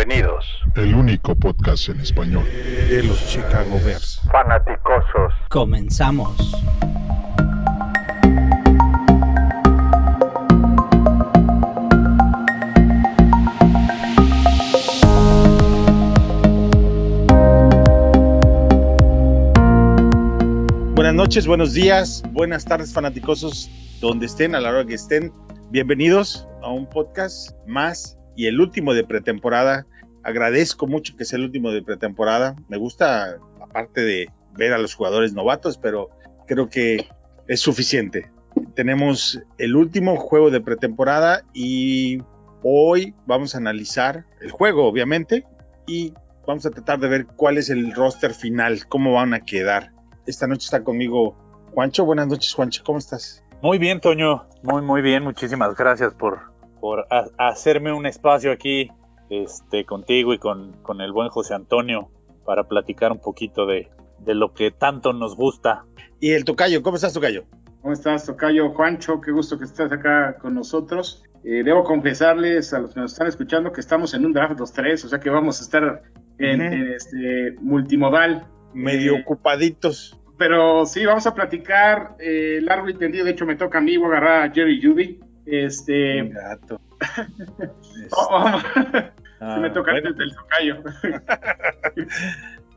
Bienvenidos. El único podcast en español de los Chicago Bears. Fanaticosos. Comenzamos. Buenas noches, buenos días, buenas tardes fanaticosos, donde estén, a la hora que estén. Bienvenidos a un podcast más y el último de pretemporada. Agradezco mucho que sea el último de pretemporada. Me gusta, aparte de ver a los jugadores novatos, pero creo que es suficiente. Tenemos el último juego de pretemporada y hoy vamos a analizar el juego, obviamente, y vamos a tratar de ver cuál es el roster final, cómo van a quedar. Esta noche está conmigo Juancho. Buenas noches, Juancho, ¿cómo estás? Muy bien, Toño. Muy, muy bien. Muchísimas gracias por, por hacerme un espacio aquí este, contigo y con, con, el buen José Antonio para platicar un poquito de, de, lo que tanto nos gusta. Y el Tocayo, ¿cómo estás, Tocayo? ¿Cómo estás, Tocayo? Juancho, qué gusto que estés acá con nosotros. Eh, debo confesarles a los que nos están escuchando que estamos en un draft los tres, o sea que vamos a estar en, uh -huh. en este multimodal. Medio eh, ocupaditos. Pero sí, vamos a platicar eh, largo y tendido. De hecho, me toca a mí, voy a agarrar a Jerry Judy. Este. Un gato. oh, oh. Ah, me toca bueno. del tocayo.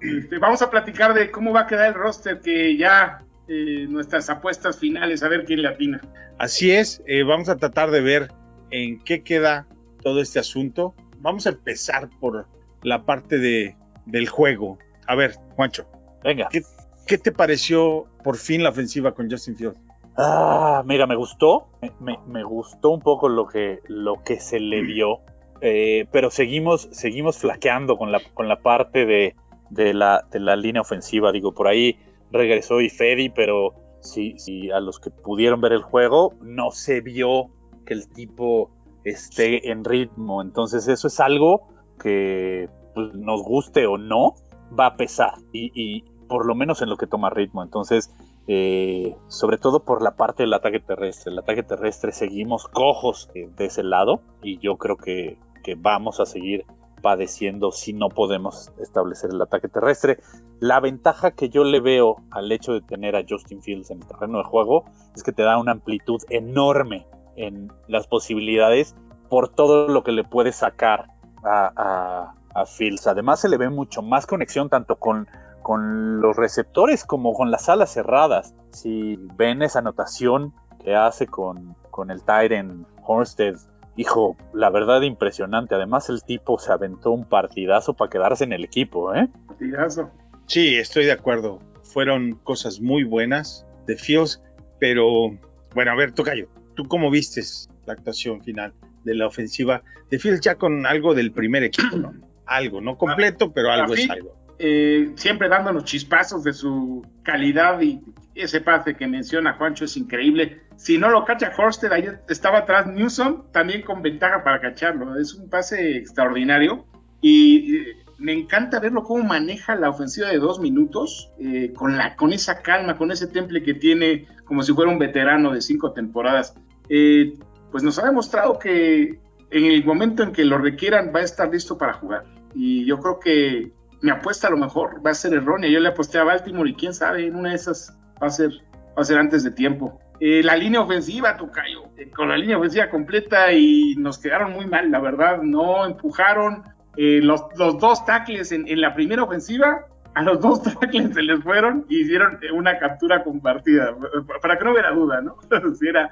este, vamos a platicar de cómo va a quedar el roster, que ya eh, nuestras apuestas finales, a ver quién le atina. Así es, eh, vamos a tratar de ver en qué queda todo este asunto. Vamos a empezar por la parte de, del juego. A ver, Juancho. Venga. ¿qué, ¿Qué te pareció por fin la ofensiva con Justin Fields? Ah, mira, me gustó, me, me, gustó un poco lo que, lo que se le dio, eh, pero seguimos, seguimos flaqueando con la, con la parte de, de, la, de la línea ofensiva. Digo, por ahí regresó Ifedi, pero si, si a los que pudieron ver el juego no se vio que el tipo esté en ritmo. Entonces eso es algo que pues, nos guste o no, va a pesar. Y, y, por lo menos en lo que toma ritmo. Entonces, eh, sobre todo por la parte del ataque terrestre. El ataque terrestre seguimos cojos de ese lado y yo creo que, que, vamos a seguir padeciendo si no podemos establecer el ataque terrestre. La ventaja que yo le veo al hecho de tener a Justin Fields en el terreno de juego es que te da una amplitud enorme en las posibilidades por todo lo que le puede sacar a, Fields. Además se le ve mucho más conexión tanto con los receptores como con las alas cerradas. Si ven esa anotación que hace con, el Tyrant Hornsted, hijo, la verdad impresionante. Además el tipo se aventó un partidazo para quedarse en el equipo, ¿eh? Partidazo. Sí, estoy de acuerdo. Fueron cosas muy buenas de Fields, pero bueno, a ver, Tocayo, ¿tú cómo vistes la actuación final de la ofensiva de Fields ya con algo del primer equipo, ¿no? Algo, no completo, pero algo es algo eh, siempre dándonos chispazos de su calidad y ese pase que menciona Juancho es increíble. Si no lo cacha Horsted, ahí estaba atrás Newsom, también con ventaja para cacharlo. Es un pase extraordinario y eh, me encanta verlo cómo maneja la ofensiva de dos minutos eh, con, esa calma, con ese temple que tiene como si fuera un veterano de cinco temporadas. Eh, pues nos ha demostrado que en el momento en que lo requieran va a estar listo para jugar. Y yo creo que mi apuesta a lo mejor va a ser errónea. Yo le aposté a Baltimore y quién sabe, en una de esas va a ser, va a ser antes de tiempo. Eh, la línea ofensiva, Tocayo, eh, con la línea ofensiva completa y nos quedaron muy mal, la verdad, no empujaron. Eh, los, los, dos tackles en, en, la primera ofensiva, a los dos tackles se les fueron y hicieron una captura compartida, para que no hubiera duda, ¿no? si era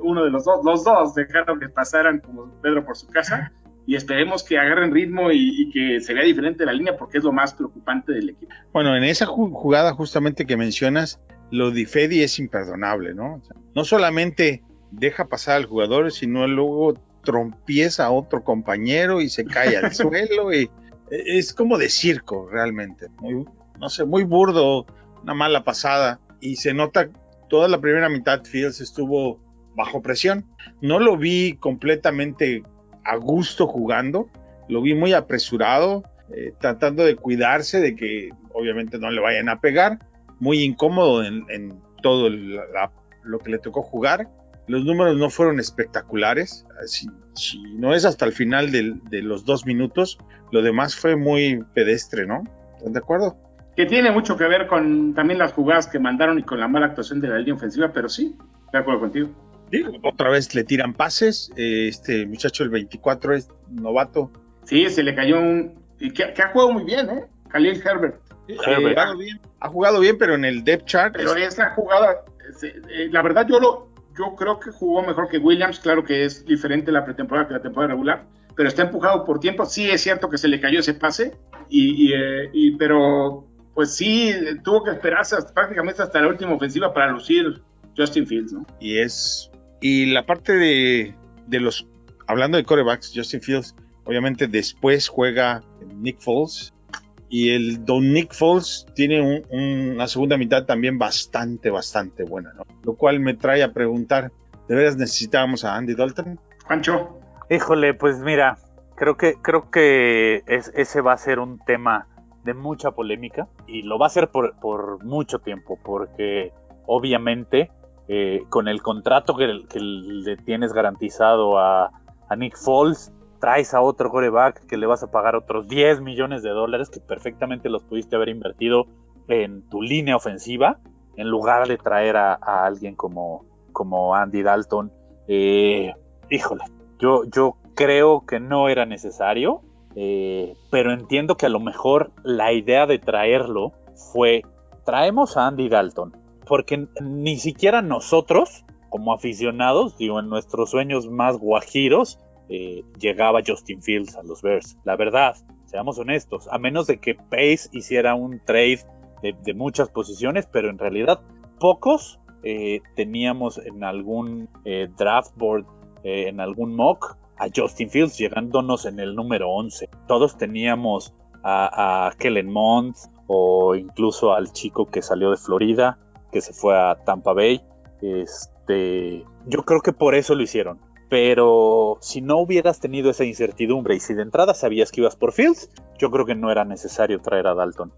uno de los dos, los dos dejaron que pasaran como Pedro por su casa y esperemos que agarren ritmo y, y, que se vea diferente la línea porque es lo más preocupante del equipo. Bueno, en esa jugada justamente que mencionas, lo de Fedi es imperdonable, ¿no? O sea, no solamente deja pasar al jugador, sino luego trompieza a otro compañero y se cae al suelo y es como de circo realmente, muy, no sé, muy burdo, una mala pasada y se nota toda la primera mitad Fields estuvo bajo presión. No lo vi completamente a gusto jugando, lo vi muy apresurado, eh, tratando de cuidarse de que obviamente no le vayan a pegar, muy incómodo en, en todo la, lo que le tocó jugar los números no fueron espectaculares. Si, si no es hasta el final del- de, los dos minutos, lo demás fue muy pedestre, ¿no? ¿Están de acuerdo? Que tiene mucho que ver con también las jugadas que mandaron y con la mala actuación de la línea ofensiva, pero sí, de acuerdo contigo. Sí, Otra vez le tiran pases. eh, Este muchacho, el 24, es novato. Sí, se le cayó un. que, que ha jugado muy bien, ¿eh? Khalil Herbert. Ha jugado bien, ha jugado bien, pero en el depth chart. Pero esa jugada, eh, la verdad, yo lo, yo creo que jugó mejor que Williams. Claro que es diferente la pretemporada que la temporada regular, pero está empujado por tiempo. Sí es cierto que se le cayó ese pase, y, y, eh, y- pero pues sí tuvo que esperarse hasta- prácticamente hasta la última ofensiva para lucir Justin Fields, ¿no? y es y la parte de, de los hablando de corebacks Justin Fields obviamente después juega Nick Foles. Y el don Nick Foles tiene un- un- una segunda mitad también bastante bastante buena ¿no? lo cual me trae a preguntar de veras necesitábamos a Andy Dalton Juancho, Híjole, pues mira, creo que, creo que es- ese va a ser un tema de mucha polémica y lo va a ser por, por mucho tiempo, porque obviamente eh, con el contrato que, le tienes garantizado a, Nick Foles, traes a otro coreback que le vas a pagar otros 10 millones de dólares que perfectamente los pudiste haber invertido en tu línea ofensiva en lugar de traer a, alguien como, Andy Dalton. Eh, híjole, yo, yo creo que no era necesario, eh, pero entiendo que a lo mejor la idea de traerlo fue, traemos a Andy Dalton, porque ni siquiera nosotros, como aficionados, digo, en nuestros sueños más guajiros, eh, llegaba Justin Fields a los Bears. La verdad, seamos honestos, a menos de que Pace hiciera un trade de, muchas posiciones, pero en realidad pocos eh, teníamos en algún eh, draft board, en algún mock, a Justin Fields llegándonos en el número 11. Todos teníamos a, a Kellen Mond o incluso al chico que salió de Florida, que se fue a Tampa Bay. Este, yo creo que por eso lo hicieron. Pero si no hubieras tenido esa incertidumbre y si de entrada sabías que ibas por Fields, yo creo que no era necesario traer a Dalton.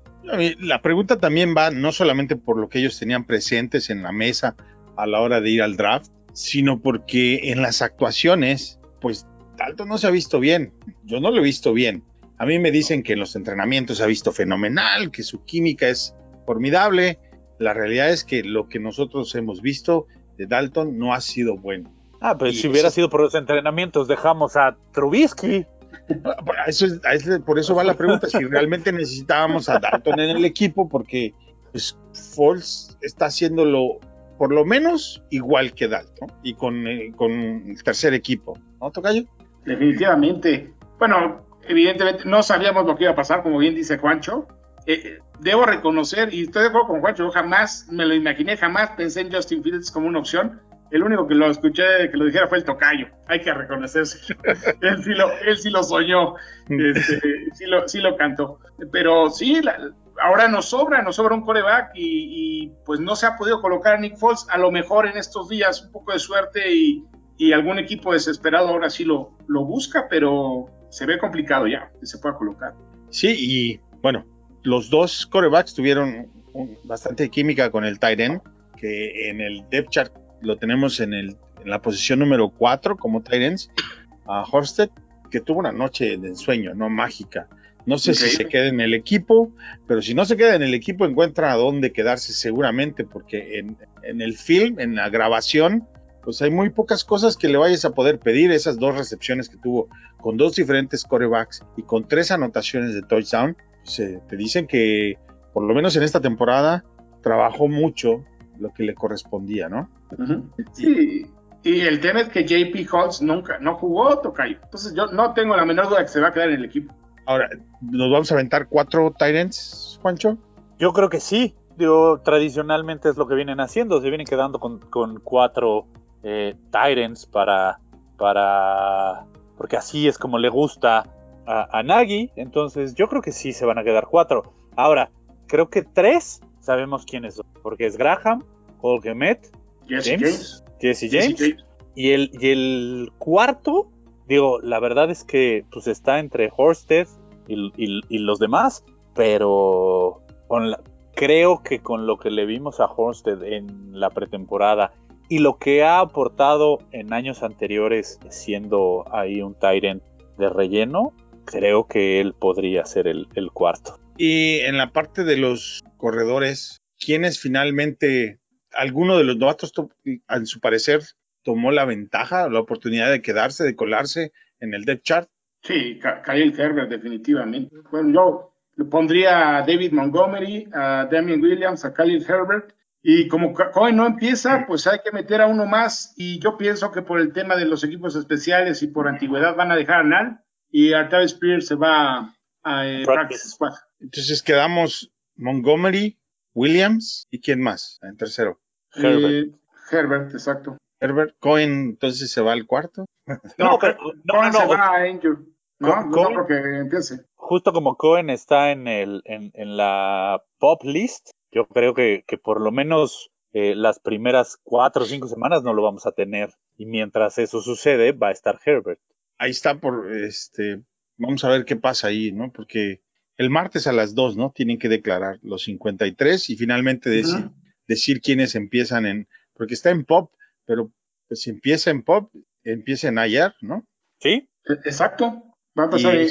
La pregunta también va no solamente por lo que ellos tenían presentes en la mesa a la hora de ir al draft, sino porque en las actuaciones, pues Dalton no se ha visto bien. Yo no lo he visto bien. A mí me dicen que en los entrenamientos se ha visto fenomenal, que su química es formidable. La realidad es que lo que nosotros hemos visto de Dalton no ha sido bueno. Ah, pues Y si hubiera eso- sido por los entrenamientos, dejamos a Trubisky. Eso es- por eso va la pregunta, si realmente necesitábamos a Dalton en el equipo, porque pues, Foles está haciéndolo por lo menos igual que Dalton y con, eh, con el tercer equipo, ¿no, Tocayo? definitivamente. Bueno, evidentemente no sabíamos lo que iba a pasar, como bien dice Juancho. Eh, debo reconocer, y estoy de acuerdo con Juancho, yo jamás me lo imaginé, jamás pensé en Justin Fields como una opción. El único que lo escuché que lo dijera fue el tocayo. Hay que reconocerse. él, sí lo, él sí lo soñó. Este, sí, lo, sí lo cantó. Pero sí, la- ahora nos sobra, nos sobra un coreback y, y, pues no se ha podido colocar a Nick Foles. A lo mejor en estos días un poco de suerte y, y algún equipo desesperado ahora sí lo, lo busca, pero se ve complicado ya que se pueda colocar. Sí, y bueno, los dos corebacks tuvieron un- bastante química con el tight end, que en el depth chart lo tenemos en, el, en la posición número 4 como tight ends, a Horsted, que tuvo una noche de ensueño, no mágica. No sé si se queda en el equipo, pero si no se queda en el equipo, encuentra a dónde quedarse seguramente, porque en, en el film, en la grabación, pues hay muy pocas cosas que le vayas a poder pedir. Esas dos recepciones que tuvo con dos diferentes corebacks y con tres anotaciones de touchdown, se, te dicen que por lo menos en esta temporada trabajó mucho lo que le correspondía, ¿no? Sí, y el tema es que JP Holtz nunca, no jugó Tocayo. Entonces yo no tengo la menor duda que se va a quedar en el equipo. Ahora, ¿nos vamos a aventar cuatro Tyrants, Juancho? Yo creo que sí. Digo, tradicionalmente es lo que vienen haciendo. Se vienen quedando con, con cuatro eh, Tyrants para, para. Porque así es como le gusta a, a Nagy. Entonces, yo creo que sí se van a quedar cuatro. Ahora, creo que tres sabemos quiénes son. Porque es Graham, Olgemet, Jesse James, James. Jesse Jesse James. Y el, y el cuarto, digo, la verdad es que pues está entre Horsted y, y- y los demás, pero con la- creo que con lo que le vimos a Horsted en la pretemporada y lo que ha aportado en años anteriores siendo ahí un Tyrant de relleno, creo que él podría ser el, el cuarto. Y en la parte de los corredores, ¿quiénes finalmente, alguno de los novatos, to- a su parecer, tomó la ventaja, la oportunidad de quedarse, de colarse en el depth chart? Sí, Khalil Herbert, definitivamente. Bueno, yo le pondría a David Montgomery, a Damian Williams, a Khalil Herbert. Y como Cohen no empieza, pues hay que meter a uno más. Y yo pienso que por el tema de los equipos especiales y por antigüedad van a dejar a Nal. Y Artavis Spears se va a eh, Practice. Squad. Entonces quedamos Montgomery, Williams y quién más en tercero. Herbert. Eh, Herbert, exacto. Herbert Cohen, entonces se va al cuarto. No, pero- no, Cohen no, se no. va a Injured. No, Cohen- empiece. Justo como Cohen está en, el, en, en la pop list, yo creo que, que por lo menos eh, las primeras cuatro o cinco semanas no lo vamos a tener. Y mientras eso sucede, va a estar Herbert. Ahí está por este. Vamos a ver qué pasa ahí, ¿no? Porque el martes a las 2, ¿no? Tienen que declarar los 53 y finalmente decir, Ujú. decir quiénes empiezan en. Porque está en pop, pero pues, si empieza en pop, empieza en ayer, ¿no? ¿Sí? E- Exacto. Va a empezar en-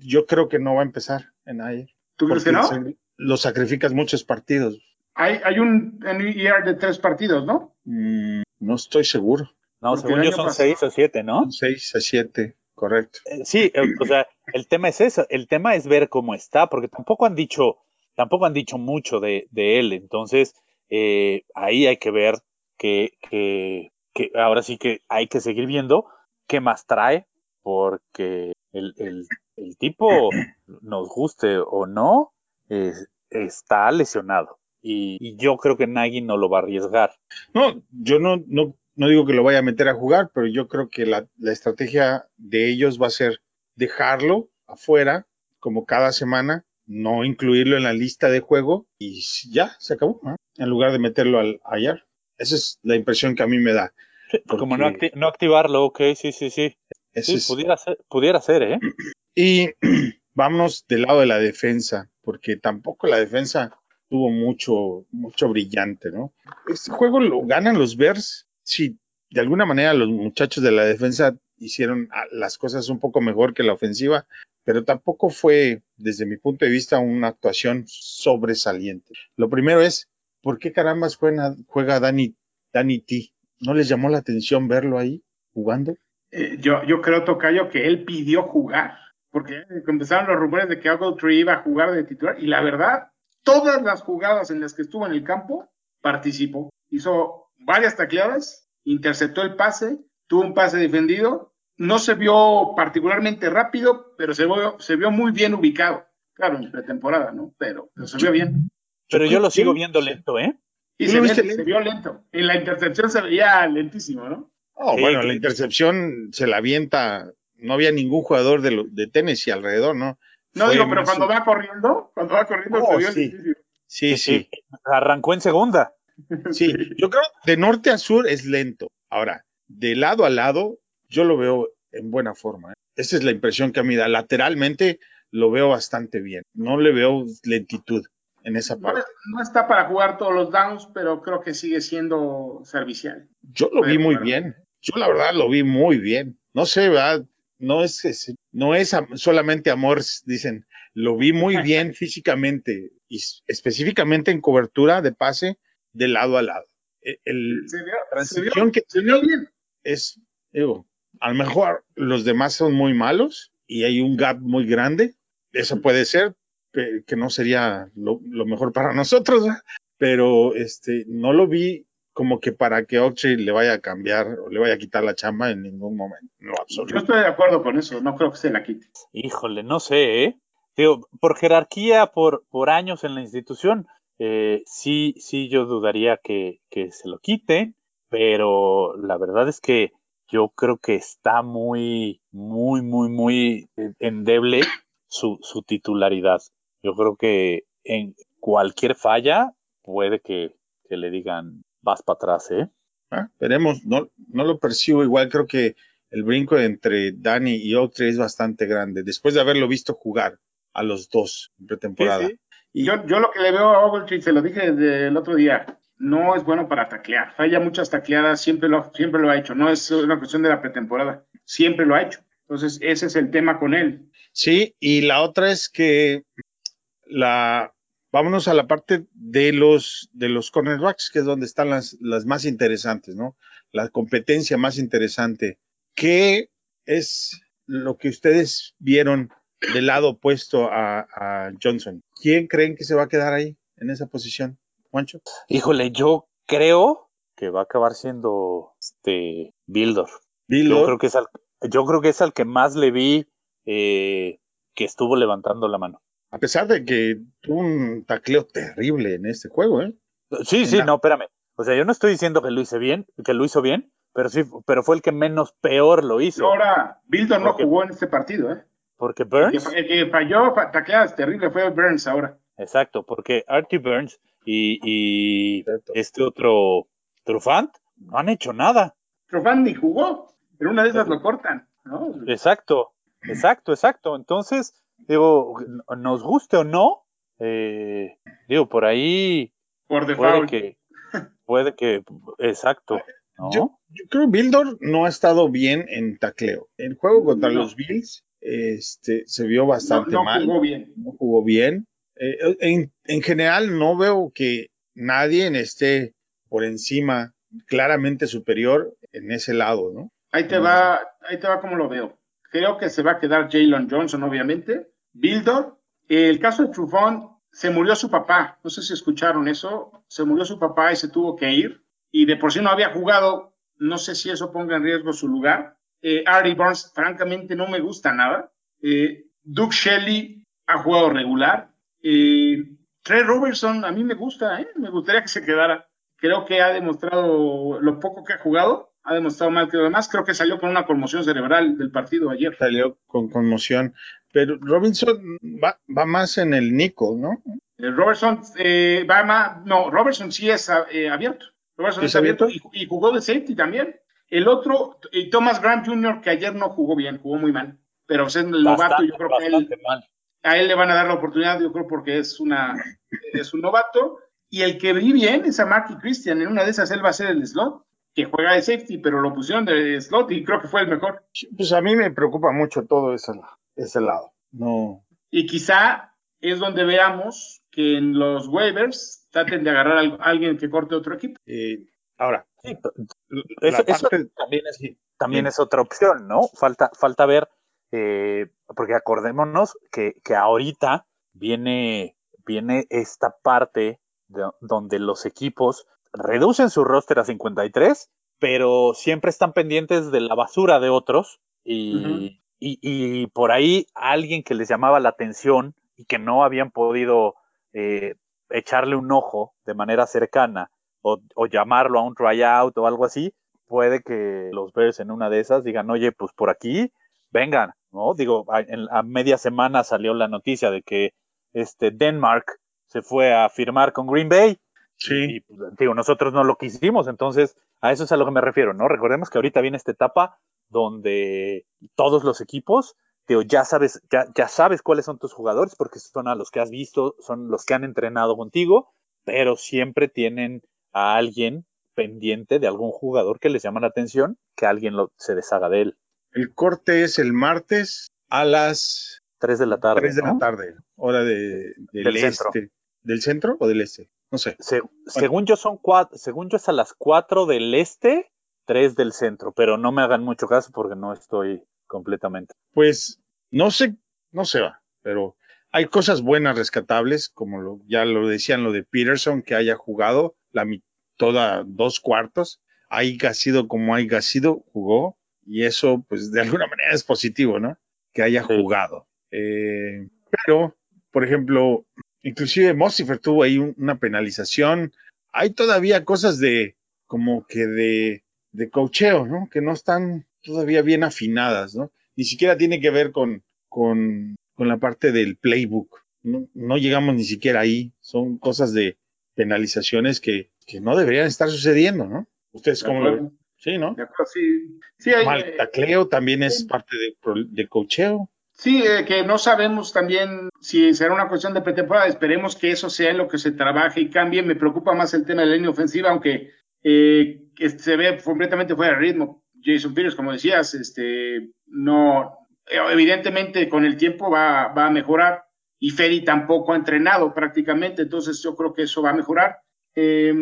Yo creo que no va a empezar en ayer. ¿Tú crees que no? se- Lo sacrificas muchos partidos. Hay, hay un NER de tres partidos, ¿no? Mm, no estoy seguro. No, Porque según yo son pasado- seis o siete, ¿no? 6 a 7, correcto. Eh, Sí, eh, o sea, el tema es eso, el tema es ver cómo está, porque tampoco han dicho, tampoco han dicho mucho de, de él, entonces eh, ahí hay que ver que, que, que ahora sí que hay que seguir viendo qué más trae, porque el, el, el tipo, nos guste o no, es- está lesionado. Y, y yo creo que Nagy no lo va a arriesgar. No, yo no, no, no digo que lo vaya a meter a jugar, pero yo creo que la, la estrategia de ellos va a ser dejarlo afuera, como cada semana, no incluirlo en la lista de juego y ya, se acabó, ¿no? en lugar de meterlo al, ayer. Esa es la impresión que a mí me da. Sí, Como no, Porque- acti- no activarlo, ok, sí, sí, sí. Ese Sí, es- pudiera ser, pudiera ser, ¿eh? Y vámonos del lado de la defensa, porque tampoco la defensa tuvo mucho, mucho brillante, ¿no? Este juego lo ganan los Bears. Sí, de alguna manera los muchachos de la defensa hicieron ah, las cosas un poco mejor que la ofensiva, pero tampoco fue, desde mi punto de vista, una actuación sobresaliente. Lo primero es, ¿por qué carambas juega, juega Danny T? ¿No les llamó la atención verlo ahí jugando? Eh, yo, yo creo, Tocayo, que él pidió jugar, porque empezaron los rumores de que Ogletree iba a jugar de titular, y la verdad, todas las jugadas en las que estuvo en el campo, participó. Hizo varias tacleadas, interceptó el pase, tuvo un pase defendido, no se vio particularmente rápido, pero se vio, se vio muy bien ubicado. Claro, en pretemporada, ¿no? Pero, pero se vio bien. Pero yo lo sigo viendo lento, ¿eh? Y ¿Tú se, vio lento. En la intercepción se veía lentísimo, ¿no? Oh, Sí, bueno, que- la intercepción se la avienta, no había ningún jugador de, lo- de Tennessee alrededor, ¿no? No Fue digo, pero más cuando va corriendo, cuando va corriendo Oh, se vio sí. lentísimo. Sí, sí, Arrancó en segunda. sí. Yo creo de norte a sur es lento. Ahora, de lado a lado, yo lo veo en buena forma. ¿eh? Esa es la impresión que a mí da. Lateralmente lo veo bastante bien. No le veo lentitud en esa parte. no está para jugar todos los downs, pero creo que sigue siendo servicial. Yo lo vi muy jugar. bien. Yo la verdad lo vi muy bien. No sé, ¿verdad? No es, es- no es am- solamente amor, dicen. Lo vi muy bien físicamente y específicamente en cobertura de pase de lado a lado. E- El, Se vio, se transición vio- que se vio bien. es, digo, a lo mejor los demás son muy malos y hay un gap muy grande. Eso puede ser, que, no sería lo, lo mejor para nosotros, ¿verdad? pero este, no lo vi como que para que Oxley le vaya a cambiar o le vaya a quitar la chamba en ningún momento. No, Yo absoluto. estoy de acuerdo con eso, no creo que se la quite. Híjole, no sé, ¿eh? Digo, por jerarquía, por, por años en la institución, eh, sí, sí, yo dudaría que, que se lo quiten, pero la verdad es que yo creo que está muy, muy, muy, muy endeble su, su titularidad. Yo creo que en cualquier falla puede que, que le digan vas para atrás, ¿eh? Ah, veremos, no, no lo percibo igual, creo que el brinco entre Dani y Oxley es bastante grande, después de haberlo visto jugar a los dos en pretemporada. Sí, sí. Y- Yo, yo lo que le veo a Ogletree, se lo dije el otro día, no es bueno para taclear. Falla muchas tacleadas, siempre lo, siempre lo ha hecho. No es una cuestión de la pretemporada, siempre lo ha hecho. Entonces, ese es el tema con él. Sí, y la otra es que la vámonos a la parte de los de los cornerbacks, que es donde están las, las más interesantes, ¿no? La competencia más interesante. ¿Qué es lo que ustedes vieron del lado opuesto a, a Johnson? ¿Quién creen que se va a quedar ahí en esa posición? Juancho. Híjole, yo creo que va a acabar siendo este Bildor. Bildor. Yo creo que es al, yo creo que es al que más le vi eh, que estuvo levantando la mano. A pesar de que tuvo un tacleo terrible en este juego, ¿eh? Sí, En sí, la- no, espérame. O sea, yo no estoy diciendo que lo hice bien, que lo hizo bien, pero sí, pero fue el que menos peor lo hizo. Ahora, Bildor no Porque- jugó en este partido, ¿eh? Porque El que, Burns, el que falló fa- tacleadas terrible fue Burns ahora. exacto, porque Artie Burns y, este otro Trufant no han hecho nada. Trofán ni jugó, pero una de esas lo cortan, ¿no? Exacto, exacto, exacto. Entonces, digo, nos guste o no, eh, digo, por ahí Por puede que, puede que, exacto, ¿no? Yo, yo creo que Bildor no ha estado bien en tacleo. El juego contra No. los Bills este, se vio No, bastante no mal. jugó bien. no jugó bien. Eh, en, en general no veo que nadie esté por encima, claramente superior en ese lado, ¿no? Ahí te va, ahí te va como lo veo. Creo que se va a quedar Jalen Johnson, obviamente. Bildor. El caso de Trufón, se murió su papá. No sé si escucharon eso. Se murió su papá y se tuvo que ir. Y de por sí no había jugado. No sé si eso ponga en riesgo su lugar. Eh, Artie Burns, francamente, no me gusta nada. Eh, Doug Shelley ha jugado regular. Eh, Trey Robertson, a mí me gusta, ¿eh? me gustaría que se quedara. Creo que ha demostrado lo poco que ha jugado, ha demostrado mal que lo demás. Creo que salió con una conmoción cerebral del partido ayer. Salió con conmoción. Pero Robinson va, va más en el Nico, ¿no? Eh, Robertson eh, va más, no, Robertson sí es abierto. Robertson ¿Es es abierto y, y jugó de safety también. El otro, eh, Thomas Grant Jr., que ayer no jugó bien, jugó muy mal. Pero es el novato, yo creo que él, a él le van a dar la oportunidad, yo creo, porque es una es un novato. Y el que vi bien es a Marky Christian. En una de esas él va a ser el slot, que juega de safety, pero lo pusieron de slot y creo que fue el mejor. Pues a mí me preocupa mucho todo ese, ese lado. No. Y quizá es donde veamos que en los waivers traten de agarrar a alguien que corte otro equipo. Eh, ahora, Sí, eso, eso también es, también es otra opción, ¿no? Falta, falta ver, eh, porque acordémonos que, que ahorita viene, viene esta parte de- donde los equipos reducen su roster a 53, pero siempre están pendientes de la basura de otros y, y, y por ahí alguien que les llamaba la atención y que no habían podido eh, echarle un ojo de manera cercana o, o llamarlo a un tryout o algo así, puede que los Bears en una de esas digan, oye, pues por aquí, vengan, ¿no? Digo, a, en, a media semana salió la noticia de que este Denmark se fue a firmar con Green Bay sí. y pues, digo, nosotros no lo quisimos, entonces a eso es a lo que me refiero, ¿no? Recordemos que ahorita viene esta etapa donde todos los equipos, digo, ya sabes, ya, ya sabes cuáles son tus jugadores porque son a los que has visto, son los que han entrenado contigo, pero siempre tienen a alguien pendiente de algún jugador que les llama la atención, que alguien lo, se deshaga de él. El corte es el martes a las 3 de la tarde. 3 de ¿no? la tarde, hora de, del, Del este. centro. ¿Del centro o del este? No sé. Se- según yo son cuatro, según yo es a las 4 del este, 3 del centro, pero no me hagan mucho caso porque no estoy completamente. Pues no sé, no se va, pero hay cosas buenas rescatables, como lo, ya lo decían lo de Peterson, que haya jugado la toda dos cuartos, haya sido como haya sido, jugó, y eso pues de alguna manera es positivo, ¿no? Que haya jugado. Eh, pero, por ejemplo, inclusive Mossifer tuvo ahí un- una penalización. Hay todavía cosas de, como que de, de cocheo, ¿no? Que no están todavía bien afinadas, ¿no? Ni siquiera tiene que ver con, con, con la parte del playbook. No, no llegamos ni siquiera ahí. Son cosas de penalizaciones que, que no deberían estar sucediendo, ¿no? ¿Ustedes De cómo lo? Sí, ¿no? Sí. Sí, hay, Mal eh, tacleo también es sí. parte de, pro- de cocheo. Sí, eh, que no sabemos también si será una cuestión de pretemporada. Esperemos que eso sea en lo que se trabaje y cambie. Me preocupa más el tema de la línea ofensiva, aunque eh, se ve completamente fuera de ritmo. Jason Peters, como decías, este, no, evidentemente con el tiempo va, va a mejorar y Ferry tampoco ha entrenado prácticamente, entonces yo creo que eso va a mejorar. Eh,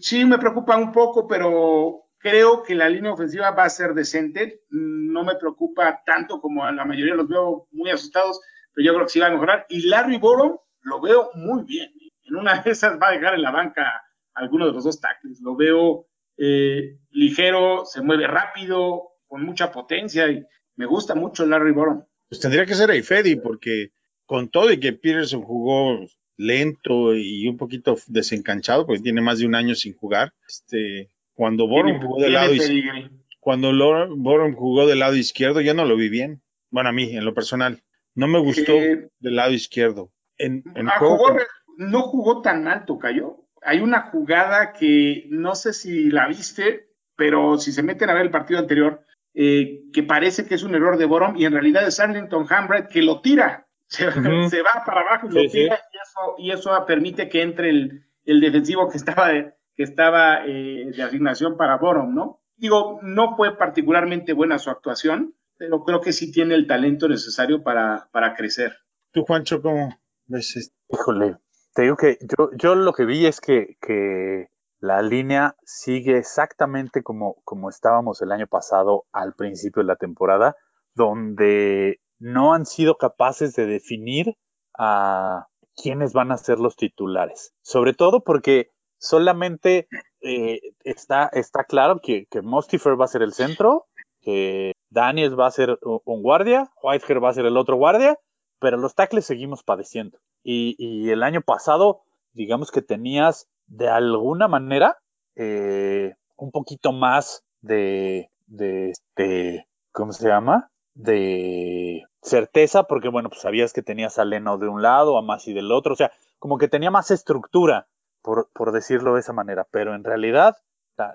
sí me preocupa un poco, pero creo que la línea ofensiva va a ser decente. No me preocupa tanto como a la mayoría los veo muy asustados, pero yo creo que sí va a mejorar. Y Larry Borom lo veo muy bien. En una de esas va a dejar en la banca alguno de los dos tackles. Lo veo eh, ligero, se mueve rápido, con mucha potencia y me gusta mucho Larry Borom. Pues tendría que ser Eifedi porque con todo y que Peterson jugó lento y un poquito desencanchado porque tiene más de un año sin jugar, este, cuando Borom jugó del lado izquierdo, cuando Borom jugó del lado izquierdo, yo no lo vi bien. Bueno, a mí, en lo personal, no me gustó Eh, del lado izquierdo. En, en juego jugó- con- no jugó tan alto, cayó. Hay una jugada que no sé si la viste, pero si se meten a ver el partido anterior, eh, que parece que es un error de Borom y en realidad es Arlington Hambright que lo tira. Se, va para abajo y lo Sí, sí. tira y eso, y eso permite que entre el, el defensivo que estaba, de, que estaba eh, de asignación para Borom, ¿no? Digo, no fue particularmente buena su actuación, pero creo que sí tiene el talento necesario para, para crecer. ¿Tú, Juancho, cómo ves esto? Híjole, te digo que yo, yo lo que vi es que, que la línea sigue exactamente como, como estábamos el año pasado al principio de la temporada, donde no han sido capaces de definir a quiénes van a ser los titulares. Sobre todo porque solamente eh, está, está claro que, que Mostifer va a ser el centro, que Daniels va a ser un guardia, Whitehair va a ser el otro guardia, pero los tackles seguimos padeciendo. Y el año pasado, digamos que tenías de alguna manera eh, un poquito más de, de, de- ¿cómo se llama? De certeza, porque bueno, pues sabías que tenías a Leno de un lado, a Masi del otro, o sea, como que tenía más estructura, por, por decirlo de esa manera, pero en realidad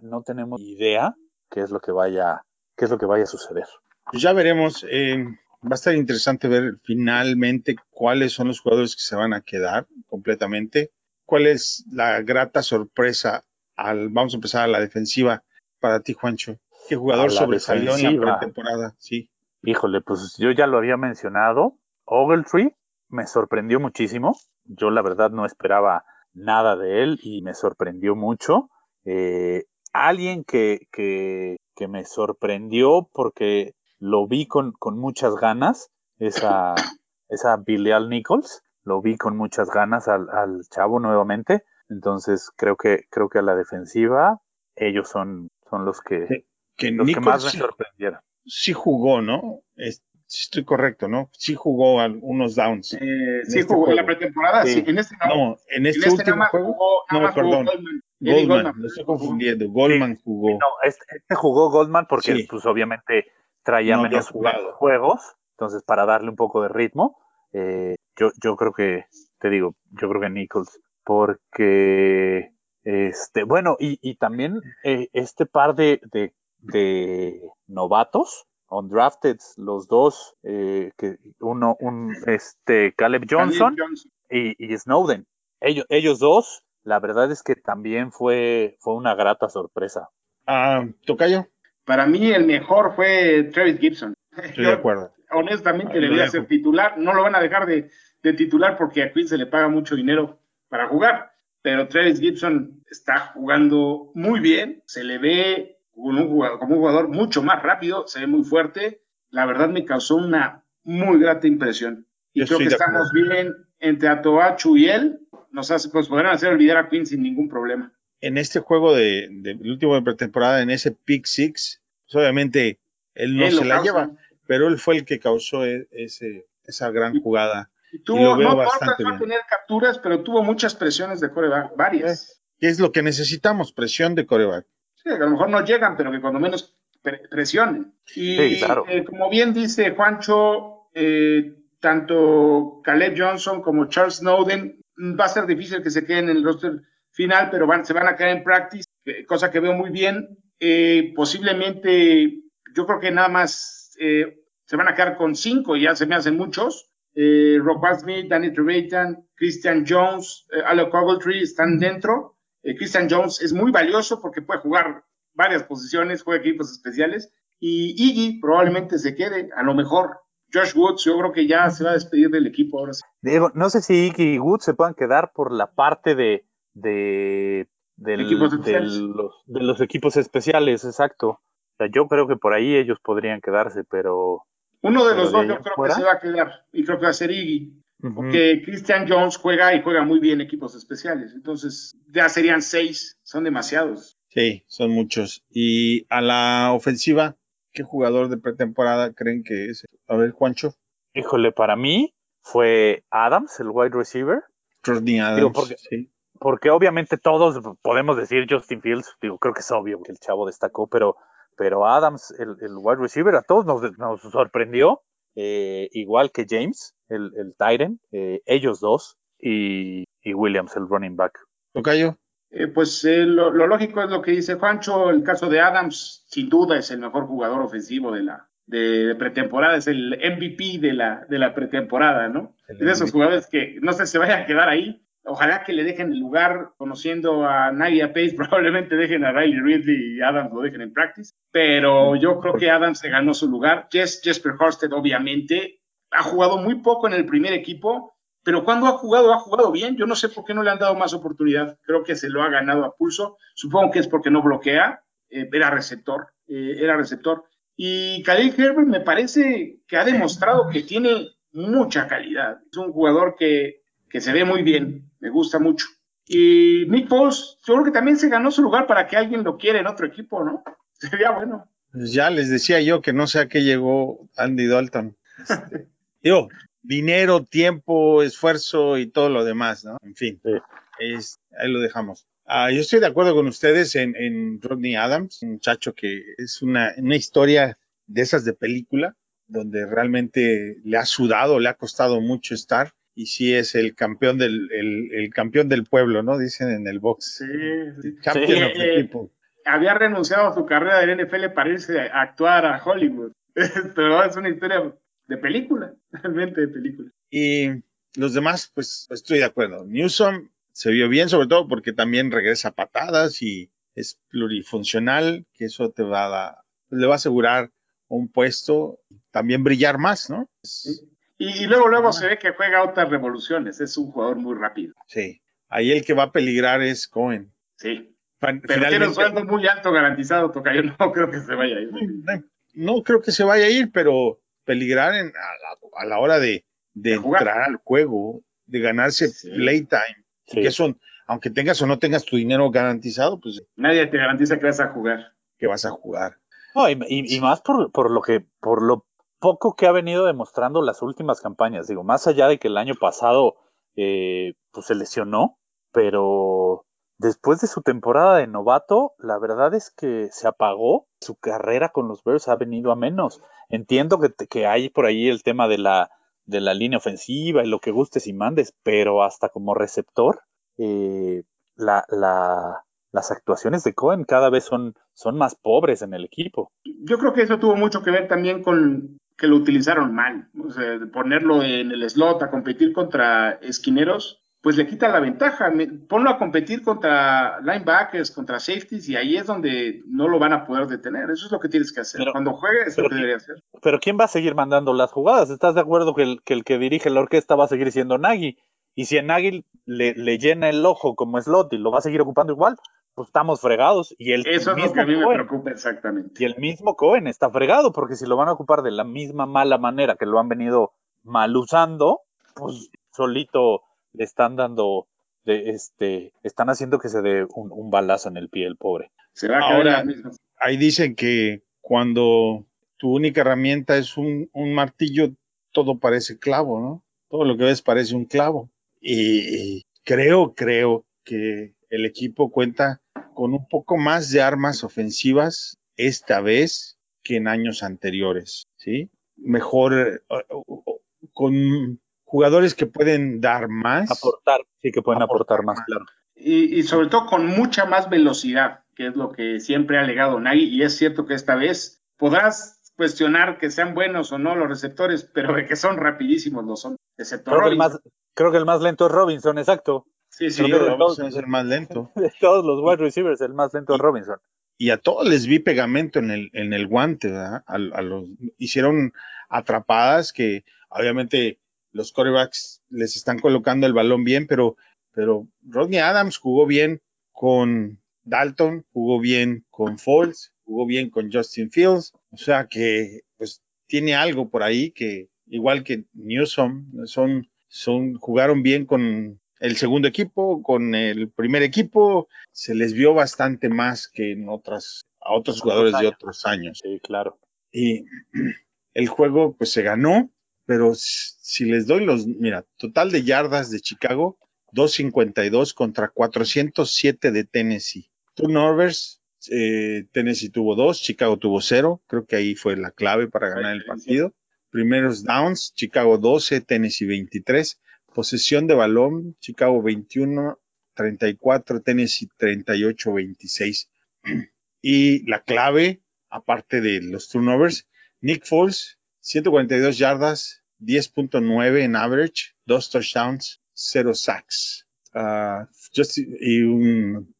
no tenemos idea qué es lo que vaya, qué es lo que vaya a suceder. Pues ya veremos. eh, va a estar interesante ver finalmente cuáles son los jugadores que se van a quedar completamente. ¿Cuál es la grata sorpresa al, vamos a empezar a la defensiva para ti, Juancho? ¿Qué A jugador sobresalió en la pretemporada? Sí. Híjole, pues yo ya lo había mencionado. Ogletree me sorprendió muchísimo. Yo la verdad no esperaba nada de él y me sorprendió mucho. Eh, alguien que, que, que me sorprendió porque lo vi con, con muchas ganas, esa, esa Bilal Nichols, lo vi con muchas ganas al, al chavo nuevamente. Entonces creo que, creo que a la defensiva ellos son, son los que, Que los que más me sorprendieron. sí jugó, ¿no? Es- estoy correcto, ¿no? Sí jugó algunos downs. Eh, sí, este jugó en la pretemporada, sí. Sí. En este no. No, en en este, este nada último juego, jugó, nada no, perdón. Goldman. Goldman, lo estoy confundiendo. Goldman jugó. No, este, este jugó Goldman porque Sí. pues obviamente traía No menos jugado. juegos, entonces para darle un poco de ritmo, eh, yo, yo creo que, te digo, yo creo que Nichols, porque, este, bueno, y, y también eh, este par de, de, de novatos, undrafted, los dos, eh, que uno, un, este, Caleb Johnson, y, y Snowden. Ellos, ellos dos, la verdad es que también fue, fue una grata sorpresa. Ah, Tocayo, Para mí el mejor fue Travis Gibson. estoy de acuerdo. Honestamente debería ser titular. No lo van a dejar de, de titular porque a Quinn se le paga mucho dinero para jugar. Pero Travis Gibson está jugando muy bien. Se le ve como un jugador, como un jugador mucho más rápido. Se ve muy fuerte. La verdad me causó una muy grata impresión. Y Yo creo que estamos bien entre Atoachu y él. Nos hace, pues podrán hacer olvidar a Quinn sin ningún problema. En este juego de, de- el último de pretemporada, en ese pick six, pues obviamente él no Él se la causa. lleva, pero él fue el que causó e- ese, esa gran jugada. Y Y tuvo, lo veo no bastante bien. tener capturas, pero tuvo muchas presiones de coreback, varias. ¿Qué es lo que necesitamos? Presión de coreback. Sí, que a lo mejor no llegan, pero que cuando menos pre- presionen. Y Sí, claro. eh, como bien dice Juancho, eh, tanto Caleb Johnson como Charles Snowden, mm, va a ser difícil que se queden en el roster final, pero van, se van a quedar en practice, eh, cosa que veo muy bien. Eh, posiblemente, yo creo que nada más eh, se van a quedar con cinco, ya se me hacen muchos. Eh, Rockwell Smith, Danny Trevathan, Christian Jones, eh, Alec Ogletree están dentro. Eh, Christian Jones es muy valioso porque puede jugar varias posiciones, juega equipos especiales. Y Iggy probablemente se quede, a lo mejor. Josh Woods, yo creo que ya se va a despedir del equipo ahora sí. Diego, no sé si Iggy y Woods se puedan quedar por la parte de, de, del- Equipos los, de los equipos especiales, exacto. O sea, yo creo que por ahí ellos podrían quedarse, pero... Uno de los de dos yo creo fuera. que se va a quedar y creo que va a ser Iggy. Porque Christian Jones juega y juega muy bien equipos especiales. Entonces, ya serían seis, son demasiados. Sí, son muchos. Y a la ofensiva, ¿qué jugador de pretemporada creen que es? A ver, Juancho. Híjole, para mí fue Adams, el wide receiver, Rodney Adams. Digo, porque- sí. porque obviamente todos podemos decir Justin Fields, digo, creo que es obvio que el chavo destacó, pero, pero Adams, el, el wide receiver, a todos nos, nos sorprendió, eh, igual que James, el, el Tyrant, eh, ellos dos, y, y Williams, el running back. Tocayo. Eh, pues eh, lo, lo lógico es lo que dice Juancho. El caso de Adams, sin duda, es el mejor jugador ofensivo de la de, de pretemporada. Es el MVP de la, de la pretemporada, ¿no? El Es de esos jugadores que no sé si se vayan a quedar ahí. Ojalá que le dejen el lugar, conociendo a Nadia Pace, probablemente dejen a Riley Ridley y Adams lo dejen en practice. Pero yo creo que Adams se ganó su lugar. Jesper Horsted, obviamente, ha jugado muy poco en el primer equipo, pero cuando ha jugado, ha jugado bien. Yo no sé por qué no le han dado más oportunidad. Creo que se lo ha ganado a pulso. Supongo que es porque no bloquea. Eh, era receptor. eh, era receptor. Y Khalil Herbert me parece que ha demostrado que tiene mucha calidad. Es un jugador que, que se ve muy bien. Me gusta mucho. Y Nick Foles, yo creo que también se ganó su lugar para que alguien lo quiera en otro equipo, ¿no? Sería bueno. Pues ya les decía yo que no sé a qué llegó Andy Dalton. Este, digo, dinero, tiempo, esfuerzo y todo lo demás, ¿no? En fin, es, ahí lo dejamos. Ah, yo estoy de acuerdo con ustedes en, en Rodney Adams, un muchacho que es una, una historia de esas de película, donde realmente le ha sudado, le ha costado mucho estar, y sí es el campeón del, el, el campeón del pueblo, ¿no? Dicen en el box. Sí, sí. Champion Sí. of the people. había renunciado a su carrera del NFL para irse a actuar a Hollywood. Pero es una historia de película, realmente de película. Y los demás, pues estoy de acuerdo. Newsom se vio bien, sobre todo porque también regresa patadas y es plurifuncional, que eso te va a le va a asegurar un puesto, también brillar más, ¿no? Es- Y, y luego, luego se ve que juega otras revoluciones. Es un jugador muy rápido. Sí. Ahí el que va a peligrar es Cohen. Sí. Pero tiene un sueldo muy alto garantizado, toca. Yo no creo que se vaya a ir. no, no creo que se vaya a ir, pero peligrar en- a, la, a la hora de, de entrar al juego, de ganarse Sí. playtime. Sí. Que son, aunque tengas o no tengas tu dinero garantizado, pues Nadie te garantiza que vas a jugar. que vas a jugar. No, y, y- y más por, por lo que, por lo poco que ha venido demostrando las últimas campañas. Digo, más allá de que el año pasado eh, pues se lesionó, pero después de su temporada de novato, la verdad es que se apagó. Su carrera con los Bears ha venido a menos. Entiendo que, hay por ahí el tema de la, de la línea ofensiva y lo que gustes y mandes, pero hasta como receptor, eh, la, las actuaciones de Cohen cada vez son, son más pobres en el equipo. Yo creo que eso tuvo mucho que ver también con que lo utilizaron mal. O sea, ponerlo en el slot a competir contra esquineros, pues le quita la ventaja. Ponlo a competir contra linebackers, contra safeties, y ahí es donde no lo van a poder detener. Eso es lo que tienes que hacer. Pero- Cuando juegue, es lo pero que sí. debería hacer. Pero ¿quién va a seguir mandando las jugadas? ¿Estás de acuerdo que el que, el que dirige la orquesta va a seguir siendo Nagy? Y si a Nagy le, le llena el ojo como slot y lo va a seguir ocupando igual, pues estamos fregados. Y el Eso es lo mismo que a mí me Cohen- preocupa exactamente. Y el mismo Cohen está fregado, porque si lo van a ocupar de la misma mala manera que lo han venido mal usando, pues solito le están dando, de este, están haciendo que se dé un, un balazo en el pie el pobre. Se va a Ahora- misma. Ahí dicen que cuando tu única herramienta es un, un martillo, todo parece clavo, ¿no? Todo lo que ves parece un clavo. Y creo, creo que el equipo cuenta con un poco más de armas ofensivas esta vez que en años anteriores, ¿sí? Mejor, eh, con jugadores que pueden dar más. Aportar, sí que pueden Aportar aportar, más, más. claro. Y, y sobre todo con mucha más velocidad, que es lo que siempre ha alegado Nagy, y es cierto que esta vez podrás cuestionar que sean buenos o no los receptores, pero de que son rapidísimos lo son, excepto Creo que, el Robinson. más, creo que el más lento es Robinson, exacto. Sí, sí, de Robinson todos- es el más lento. De todos los wide receivers, el más lento es Robinson. y a todos les vi pegamento en el, en el guante, ¿verdad? A, a los, hicieron atrapadas que obviamente los corebacks les están colocando el balón bien, pero, pero Rodney Adams jugó bien con Dalton, jugó bien con Foles, jugó bien con Justin Fields, o sea que pues tiene algo por ahí que igual que Newsom, son, son, jugaron bien con el segundo equipo, con el primer equipo, se les vio bastante más que en otras, a otros jugadores de otros años. Sí, claro. Y el juego pues se ganó, pero si les doy los, mira, total de yardas de Chicago, 252 contra 407 de Tennessee. Turnovers, eh, Tennessee tuvo dos, Chicago tuvo cero, creo que ahí fue la clave para ganar el partido. Primeros downs, Chicago 12, Tennessee 23. Posesión de balón, Chicago 21, 34, Tennessee 38, 26. Y la clave, aparte de los turnovers, Nick Foles, 142 yardas, 10.9 en average, dos touchdowns, cero sacks. Ah, just- y un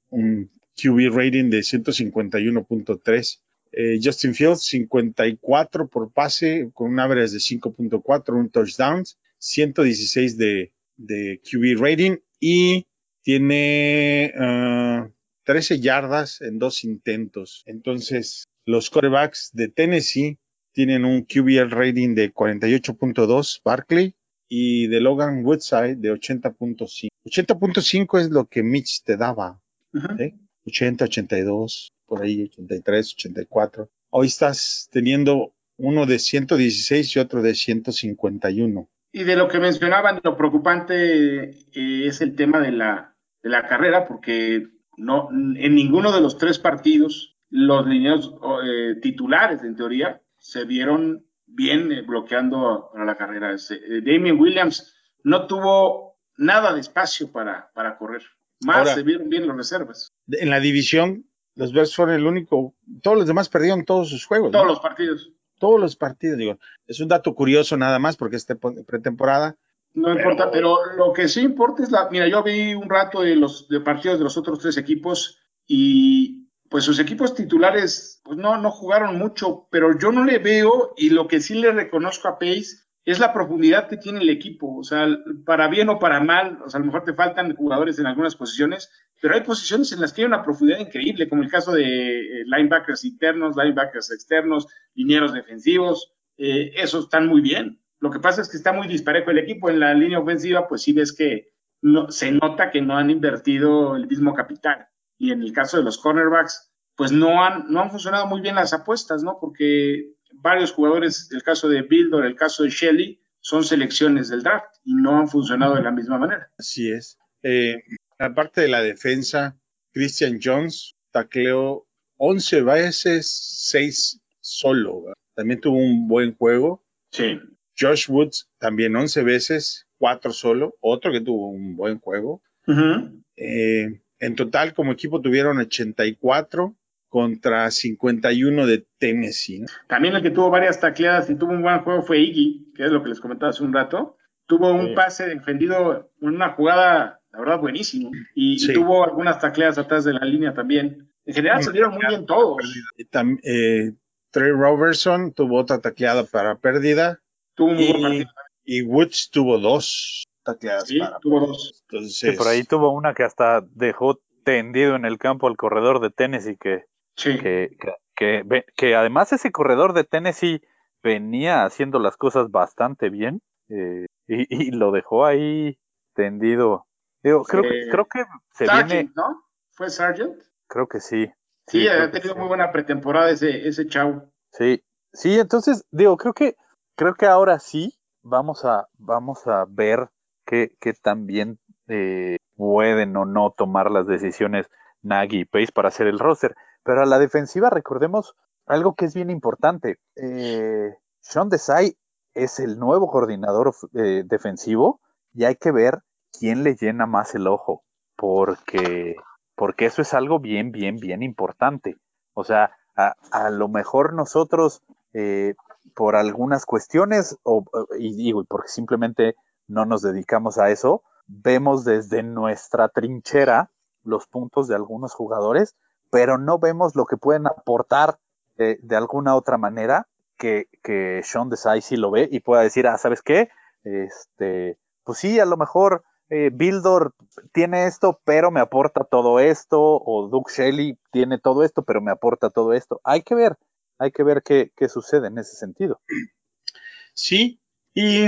QB rating de 151.3. Eh, Justin Fields, 54 por pase, con un average de 5.4, un touchdown, 116 de, de QB rating y tiene ah, 13 yardas en dos intentos. Entonces, los quarterbacks de Tennessee tienen un QBR rating de 48.2, Barkley, y de Logan Woodside de 80.5. 80.5 es lo que Mitch te daba. ¿sí? 80, 82, por ahí 83, 84. Hoy estás teniendo uno de 116 y otro de 151. Y de lo que mencionaban, lo preocupante eh, es el tema de la, de la carrera, porque no, en ninguno de los tres partidos los lineos eh, titulares, en teoría, se vieron bien eh, bloqueando para la carrera. Eh, Damien Williams no tuvo nada de espacio para, para correr. Más Ahora- se vieron bien los reservas. En la división, los Bears fueron el único, todos los demás perdieron todos sus juegos. ¿no? Todos los partidos. todos los partidos, digo, es un dato curioso nada más porque es pretemporada. No importa, pero lo que sí importa es la. Mira, yo vi un rato de los de partidos de los otros tres equipos y pues sus equipos titulares pues no, no jugaron mucho, pero yo no le veo y lo que sí le reconozco a Pace es la profundidad que tiene el equipo. O sea, para bien o para mal, o sea, a lo mejor te faltan jugadores en algunas posiciones, pero hay posiciones en las que hay una profundidad increíble, como el caso de eh, linebackers internos, linebackers externos, linieros defensivos, eh, esos están muy bien. Lo que pasa es que está muy disparejo el equipo en la línea ofensiva, pues sí ves que no, se nota que no han invertido el mismo capital. Y en el caso de los cornerbacks, pues no han, no han funcionado muy bien las apuestas, ¿no? Porque varios jugadores, el caso de Bildor, el caso de Shelley, son selecciones del draft y no han funcionado de la misma manera. Así es. Eh, aparte de la defensa, Christian Jones tacleó 11 veces, 6 solo. ¿verdad? También tuvo un buen juego. Sí. Josh Woods también 11 veces, 4 solo. Otro que tuvo un buen juego. Eh, en total, como equipo, tuvieron 84 contra 51 de Tennessee. ¿no? También el que tuvo varias tacleadas y tuvo un buen juego fue Iggy, que es lo que les comentaba hace un rato. Tuvo un Sí. pase defendido, una jugada, la verdad, buenísimo. Y, tuvo algunas tacleadas atrás de la línea también. En general Sí. salieron muy bien todos. Tam- eh, Trey Robertson tuvo otra tacleada para pérdida. Tuvo un muy buen Y, partido. y Woods tuvo dos tacleadas Sí, para tuvo pérdida. dos. Entonces, Sí, por ahí tuvo una que hasta dejó tendido en el campo al corredor de Tennessee, que, Sí. que, que, que, ve- que además ese corredor de Tennessee venía haciendo las cosas bastante bien eh, y, y lo dejó ahí tendido. Digo, creo, que, Sí. creo que se Sargent, viene, ¿no? ¿Fue Sargent? creo que sí. Sí, creo ha tenido sí. muy buena pretemporada ese, ese chavo. Sí, sí, entonces digo, creo que creo que ahora sí vamos a vamos a ver qué qué tan bien eh, pueden o no tomar las decisiones Nagy y Pace para hacer el roster. Pero a la defensiva recordemos algo que es bien importante. Eh, Sean Desai es el nuevo coordinador eh, defensivo y hay que ver quién le llena más el ojo, porque porque eso es algo bien bien bien importante. O sea, a, lo mejor nosotros eh, por algunas cuestiones, o, y digo, porque simplemente no nos dedicamos a eso, vemos desde nuestra trinchera los puntos de algunos jugadores, pero no vemos lo que pueden aportar de, alguna otra manera que, que Sean Desai sí lo ve y pueda decir, ah, ¿sabes qué? Este, pues sí, a lo mejor eh, Bildor tiene esto, pero me aporta todo esto, o Doug Shelley tiene todo esto, pero me aporta todo esto. Hay que ver, hay que ver qué, sucede en ese sentido. Sí, y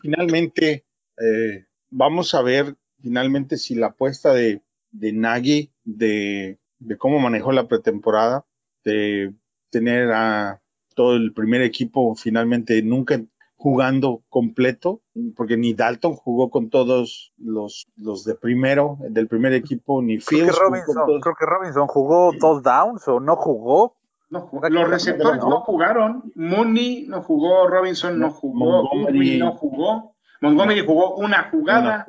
finalmente eh, vamos a ver finalmente si la apuesta de, de Nagy, de, de cómo manejó la pretemporada, de tener a todo el primer equipo finalmente nunca jugando completo, porque ni Dalton jugó con todos los, los de primero, del primer equipo, ni Fields. Creo que Robinson, creo que Robinson jugó dos downs o no jugó. los receptores no jugaron. Mooney no jugó, Robinson no jugó, Montgomery no jugó. Montgomery jugó una jugada.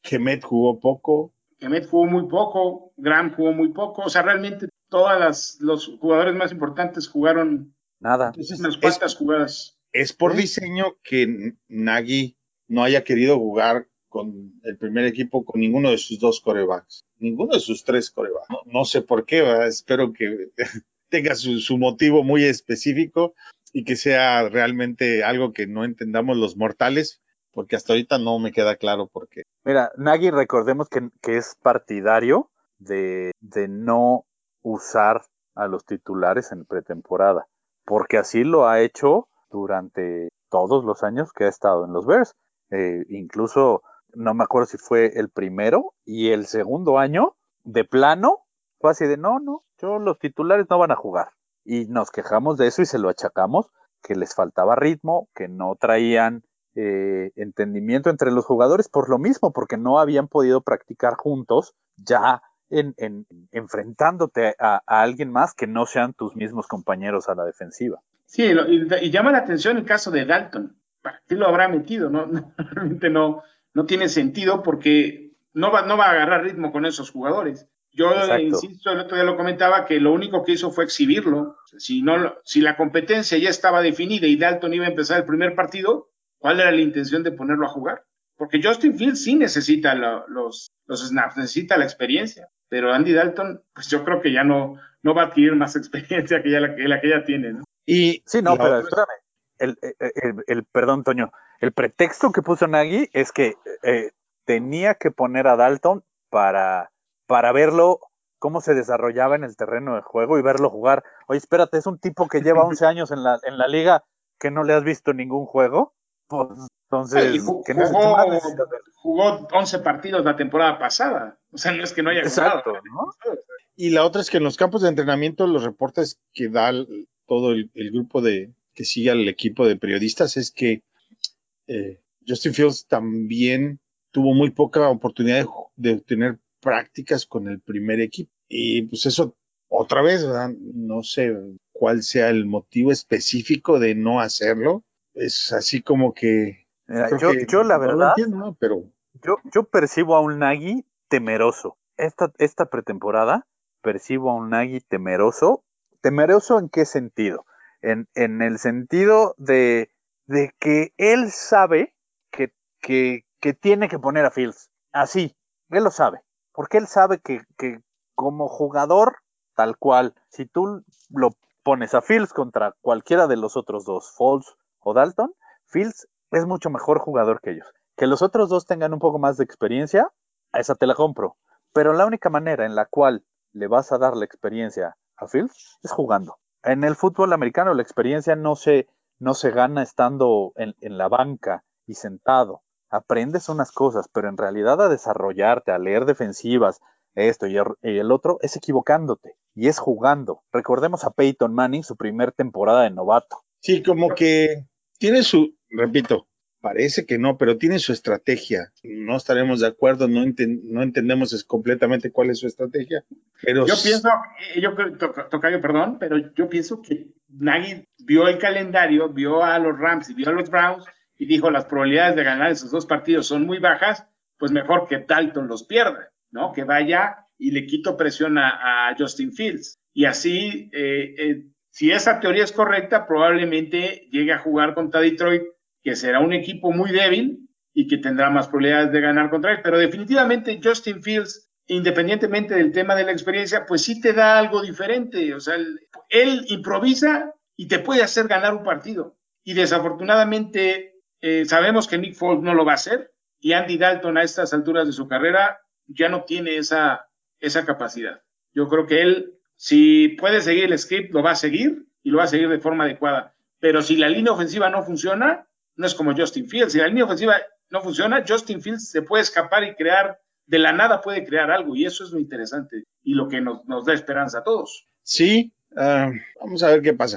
Kemet jugó poco. Kemet jugó muy poco. Graham jugó muy poco. O sea, realmente todos los jugadores más importantes jugaron nada. unas cuantas jugadas es por diseño que Nagy no haya querido jugar con el primer equipo con ninguno de sus dos corebacks, ninguno de sus tres corebacks. No, sé por qué, espero que tenga su, motivo muy específico y que sea realmente algo que no entendamos los mortales, porque hasta ahorita no me queda claro por qué. Mira, Nagy, recordemos que, es partidario de, de no usar a los titulares en pretemporada, porque así lo ha hecho durante todos los años que ha estado en los Bears. Eh, incluso no me acuerdo si fue el primero y el segundo año, de plano, fue así de no, no, yo los titulares no van a jugar. Y nos quejamos de eso y se lo achacamos, que les faltaba ritmo, que no traían eh, entendimiento entre los jugadores por lo mismo, porque no habían podido practicar juntos ya en, enfrentándote a, alguien más que no sean tus mismos compañeros a la defensiva. Sí, y, llama la atención el caso de Dalton. ¿Para qué lo habrá metido? No, realmente no, no tiene sentido porque no va, no va a agarrar ritmo con esos jugadores. Yo insisto, el otro día lo comentaba que lo único que hizo fue exhibirlo. Si, no, si la competencia ya estaba definida y Dalton iba a empezar el primer partido, ¿cuál era la intención de ponerlo a jugar? Porque Justin Fields sí necesita los, los snaps, necesita la experiencia, pero Andy Dalton, pues yo creo que ya no, no va a adquirir más experiencia que, ya la, que la que ya tiene. ¿no? Y sí, no, pero espérame. El, el, perdón, Toño. El pretexto que puso Nagy es que eh, tenía que poner a Dalton para, para verlo cómo se desarrollaba en el terreno de juego y verlo jugar. Oye, espérate, es un tipo que lleva 11 años en la, en la liga que no le has visto ningún juego. Pues entonces, jugó, jugó, 11 partidos la temporada pasada. O sea, no es que no haya Exacto, ¿no? Y la otra es que en los campos de entrenamiento, los reportes que da todo el, grupo de que sigue al equipo de periodistas es que eh, Justin Fields también tuvo muy poca oportunidad de, obtener prácticas con el primer equipo. Y pues eso, otra vez, no sé cuál sea el motivo específico de no hacerlo. Es así como que... yo, la verdad, Pero... yo, yo percibo a un Nagy temeroso. Esta, esta pretemporada percibo a un Nagy temeroso ¿Temeroso en qué sentido? En, el sentido de, que él sabe que, tiene que poner a Fields. Así, él lo sabe. Porque él sabe que, como jugador, tal cual, si tú lo pones a Fields contra cualquiera de los otros dos, Falls o Dalton, Fields es mucho mejor jugador que ellos. Que los otros dos tengan un poco más de experiencia, a esa te la compro. Pero la única manera en la cual le vas a dar la experiencia a es jugando. En el fútbol americano la experiencia no se, no se gana estando en, la banca y sentado. Aprendes unas cosas, pero en realidad a desarrollarte, a leer defensivas, esto y el otro, es equivocándote y es jugando. Recordemos a Peyton Manning, su primer temporada de novato. Sí, como que tiene su, repito, Parece que no, pero tiene su estrategia. No estaremos de acuerdo, no, no entendemos es completamente cuál es su estrategia. Pero yo pienso, eh, yo tocayo, perdón, pero yo pienso que Nagy vio el calendario, vio a los Rams y vio a los Browns y dijo las probabilidades de ganar esos dos partidos son muy bajas, pues mejor que Dalton los pierda, ¿no? Que vaya y le quito presión a, Justin Fields. Y así, eh, eh, Si esa teoría es correcta, probablemente llegue a jugar contra Detroit, que será un equipo muy débil y que tendrá más probabilidades de ganar contra él. Pero definitivamente Justin Fields, independientemente del tema de la experiencia, pues sí te da algo diferente. O sea, él, improvisa y te puede hacer ganar un partido. Y desafortunadamente eh, sabemos que Nick Foles no lo va a hacer y Andy Dalton a estas alturas de su carrera ya no tiene esa, esa capacidad. Yo creo que él, si puede seguir el script, lo va a seguir y lo va a seguir de forma adecuada. Pero si la línea ofensiva no funciona, no es como Justin Fields. Si la línea ofensiva no funciona, Justin Fields se puede escapar y crear, de la nada puede crear algo. Y eso es lo interesante y lo que nos, da esperanza a todos. Sí, uh, vamos a ver qué pasa.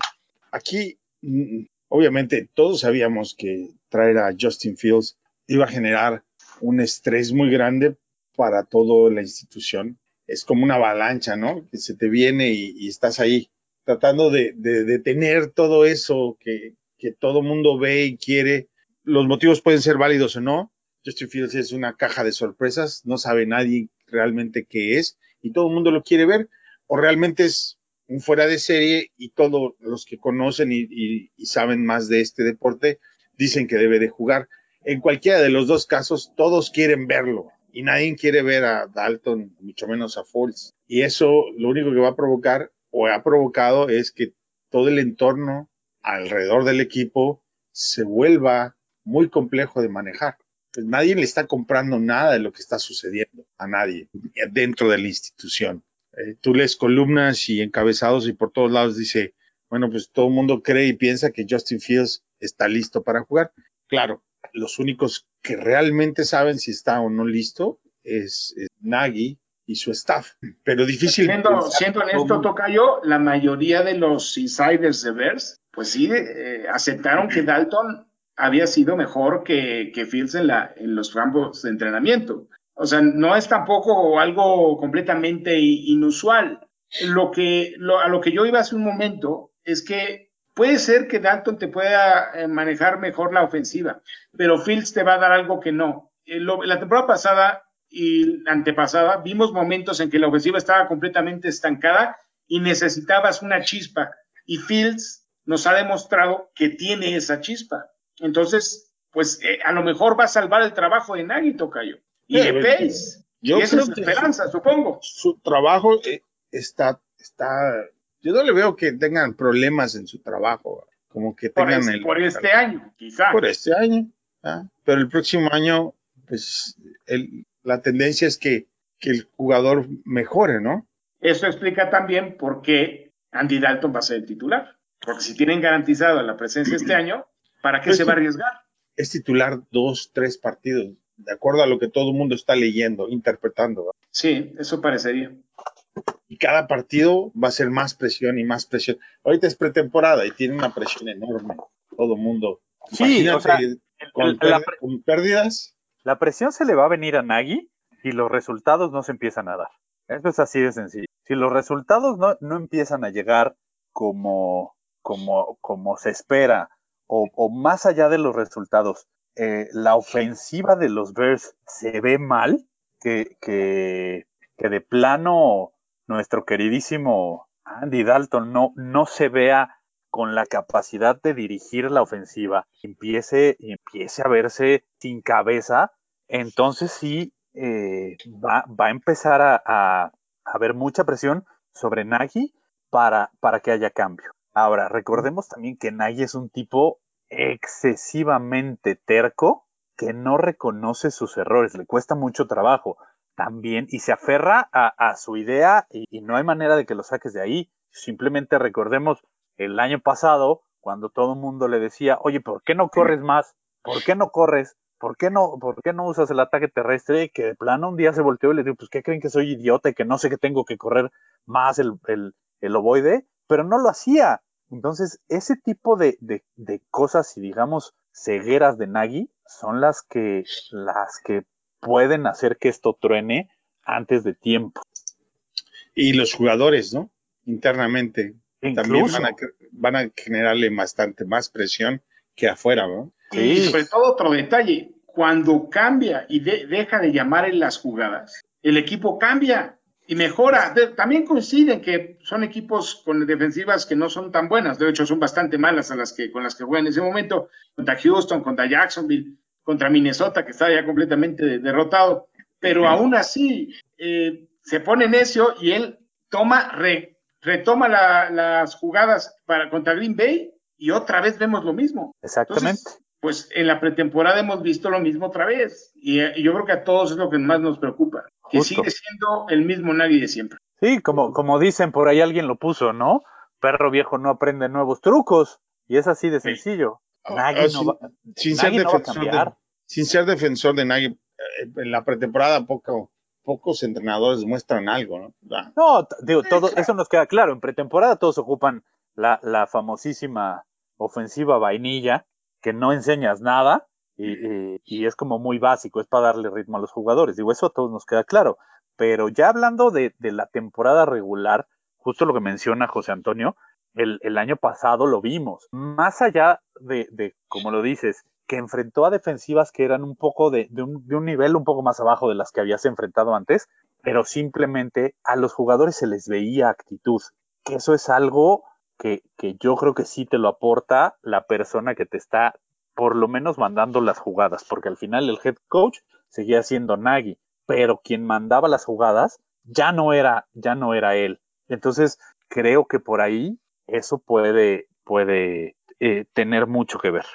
Aquí, mm, obviamente, todos sabíamos que traer a Justin Fields iba a generar un estrés muy grande para toda la institución. Es como una avalancha, ¿no? Que se te viene y, estás ahí tratando de, de, de, tener todo eso que, que todo mundo ve y quiere. Los motivos pueden ser válidos o no. Justin Fields es una caja de sorpresas, no sabe nadie realmente qué es y todo el mundo lo quiere ver. O realmente es un fuera de serie y todos los que conocen y, saben más de este deporte dicen que debe de jugar. En cualquiera de los dos casos, todos quieren verlo y nadie quiere ver a Dalton, mucho menos a Foles. Y eso lo único que va a provocar o ha provocado es que todo el entorno alrededor del equipo se vuelva muy complejo de manejar. Pues nadie le está comprando nada de lo que está sucediendo a nadie dentro de la institución. Eh, tú lees columnas y encabezados y por todos lados dice, bueno, pues todo el mundo cree y piensa que Justin Fields está listo para jugar. Claro, los únicos que realmente saben si está o no listo es, es Nagy y su staff, pero difícil. Siendo, siendo en esto, Tocayo, la mayoría de los insiders de Bears, pues sí, eh, aceptaron que Dalton había sido mejor que, que Fields en, la, en los campos de entrenamiento. O sea, no es tampoco algo completamente inusual. Lo que, lo, a lo que yo iba hace un momento es que puede ser que Dalton te pueda eh, manejar mejor la ofensiva, pero Fields te va a dar algo que no. Eh, la temporada pasada y antepasada vimos momentos en que la ofensiva estaba completamente estancada y necesitabas una chispa. Y Fields nos ha demostrado que tiene esa chispa. Entonces, pues eh, a lo mejor va a salvar el trabajo de Nagy, Tocayo. Y de Pace. Yo y esa creo es su que esperanza, supongo. Su trabajo eh, está, está, yo no le veo que tengan problemas en su trabajo, como que Por, tengan es- el, por este año, quizá. por este año, ¿ah? pero el próximo año, pues el, la tendencia es que, que el jugador mejore, ¿no? Eso explica también por qué Andy Dalton va a ser el titular. Porque si tienen garantizada la presencia este año, ¿para qué Pues se va a arriesgar? Es titular dos, tres partidos, de acuerdo a lo que todo el mundo está leyendo, interpretando. ¿verdad? Sí, eso parecería. Y cada partido va a ser más presión y más presión. Ahorita es pretemporada y tiene una presión enorme, todo el mundo. Sí, o sea, Imagínate, El- con, el- la, pér- con pérdidas, la presión se le va a venir a Nagy y los resultados no se empiezan a dar. Eso es así de sencillo. Si los resultados no, no empiezan a llegar como, como, como se espera, o, más allá de los resultados, eh, la ofensiva de los Bears se ve mal, que, que, de plano nuestro queridísimo Andy Dalton no, no se vea con la capacidad de dirigir la ofensiva, empiece, empiece a verse sin cabeza, entonces sí eh, va, va, a empezar a, a, a, haber mucha presión sobre Nagy para, para que haya cambio. Ahora, recordemos también que Nagy es un tipo excesivamente terco que no reconoce sus errores, le cuesta mucho trabajo también y se aferra a, su idea y, y, no hay manera de que lo saques de ahí. Simplemente recordemos el año pasado cuando todo el mundo le decía, oye, ¿por qué no corres más? ¿Por qué no corres? ¿Por qué no, por qué no usas el ataque terrestre? Que de plano un día se volteó y le dijo, pues, ¿qué creen que soy idiota y que no sé que tengo que correr más el, el, el ovoide? Pero no lo hacía. Entonces, ese tipo de, de, de cosas y digamos cegueras de Nagy son las que, las que pueden hacer que esto truene antes de tiempo. Y los jugadores, ¿no? Internamente. Incluso. También van a, van a, generarle bastante más presión que afuera, ¿no? Sí. Y sobre todo otro detalle, cuando cambia y de, deja de llamar en las jugadas, el equipo cambia. Y mejora. también coinciden que son equipos con defensivas que no son tan buenas, de hecho son bastante malas a las que, con las que juegan en ese momento, contra Houston, contra Jacksonville, contra Minnesota, que está ya completamente derrotado, pero aún así eh, se pone necio y él toma, retoma las jugadas para, contra Green Bay y otra vez vemos lo mismo. Exactamente. Pues en la pretemporada hemos visto lo mismo otra vez y, yo creo que a todos es lo que más nos preocupa, que sigue siendo el mismo nadie de siempre. Sí, como, como dicen por ahí alguien lo puso, ¿no? Perro viejo no aprende nuevos trucos y es así de sencillo. Nagy no, va, sin, ser defensor de, sin ser defensor de Nagy, eh, en la pretemporada poco, pocos entrenadores muestran algo, ¿no? No, digo, todo, eso nos queda claro. En pretemporada todos ocupan la, la famosísima ofensiva vainilla, que no enseñas nada y, y, es como muy básico, es para darle ritmo a los jugadores. Digo, eso a todos nos queda claro. Pero ya hablando de, de la temporada regular, justo lo que menciona José Antonio, el, el año pasado lo vimos. Más allá de, de, como lo dices, que enfrentó a defensivas que eran un poco de, de, un, de, un, nivel un poco más abajo de las que habías enfrentado antes, pero simplemente a los jugadores se les veía actitud, que eso es algo que, yo creo que sí te lo aporta la persona que te está por lo menos mandando las jugadas, porque al final el head coach seguía siendo Nagy, pero quien mandaba las jugadas ya no era, ya no era él. Entonces, creo que por ahí eso puede, puede eh, tener mucho que ver.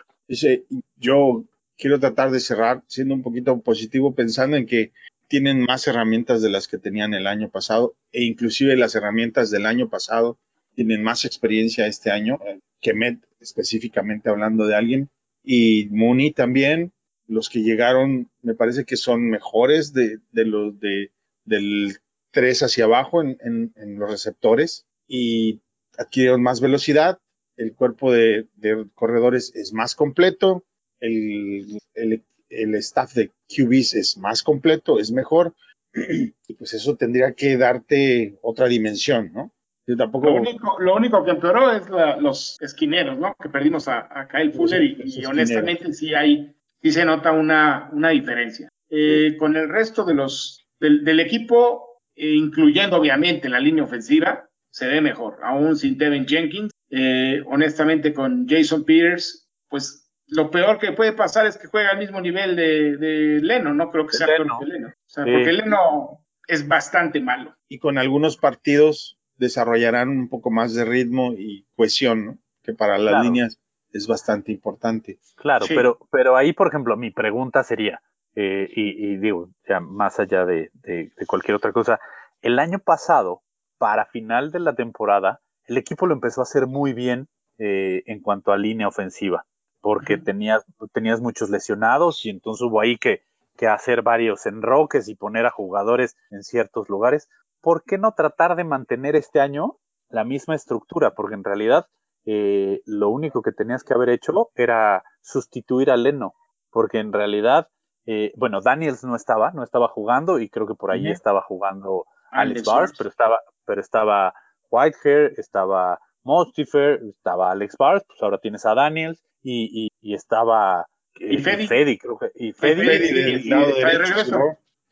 Yo quiero tratar de cerrar siendo un poquito positivo, pensando en que tienen más herramientas de las que tenían el año pasado e inclusive las herramientas del año pasado tienen más experiencia este año eh, que Met, específicamente hablando de alguien, y Mooney también. Los que llegaron me parece que son mejores de, de los de, del 3 hacia abajo en, en, en, los receptores y adquirieron más velocidad, el cuerpo de, de corredores es más completo, el, el, el, staff de QBs es más completo, es mejor, y pues eso tendría que darte otra dimensión, ¿no? Yo tampoco... Lo único, lo único que empeoró es la, los esquineros, ¿no? Que perdimos a, a Kyle Fuller y, y honestamente sí hay, sí se nota una, una diferencia. Eh, con el resto de los, del, del equipo, eh, incluyendo obviamente la línea ofensiva, se ve mejor, aún sin Tevin Jenkins. Eh, honestamente, con Jason Peters, pues lo peor que puede pasar es que juega al mismo nivel de, de Leno, no creo que sea peor que Leno. O sea, sí. porque Leno es bastante malo. Y con algunos partidos desarrollarán un poco más de ritmo y cohesión, ¿no? que para las claro. líneas es bastante importante. Claro, sí. pero, pero ahí, por ejemplo, mi pregunta sería, eh, y, y, digo, ya más allá de, de, de cualquier otra cosa, el año pasado, para final de la temporada, el equipo lo empezó a hacer muy bien eh, en cuanto a línea ofensiva, porque uh -huh. tenías, tenías muchos lesionados y entonces hubo ahí que, que hacer varios enroques y poner a jugadores en ciertos lugares. ¿Por qué no tratar de mantener este año la misma estructura? Porque en realidad eh, lo único que tenías que haber hecho era sustituir a Leno, porque en realidad, eh, bueno, Daniels no estaba, no estaba jugando y creo que por ahí estaba jugando Alex Bars, pero estaba, pero estaba Whitehair, estaba Mostifer, estaba Alex Bars, pues ahora tienes a Daniels y, y, y estaba y Fedi. y Fedi, creo que y Fedi, Fedi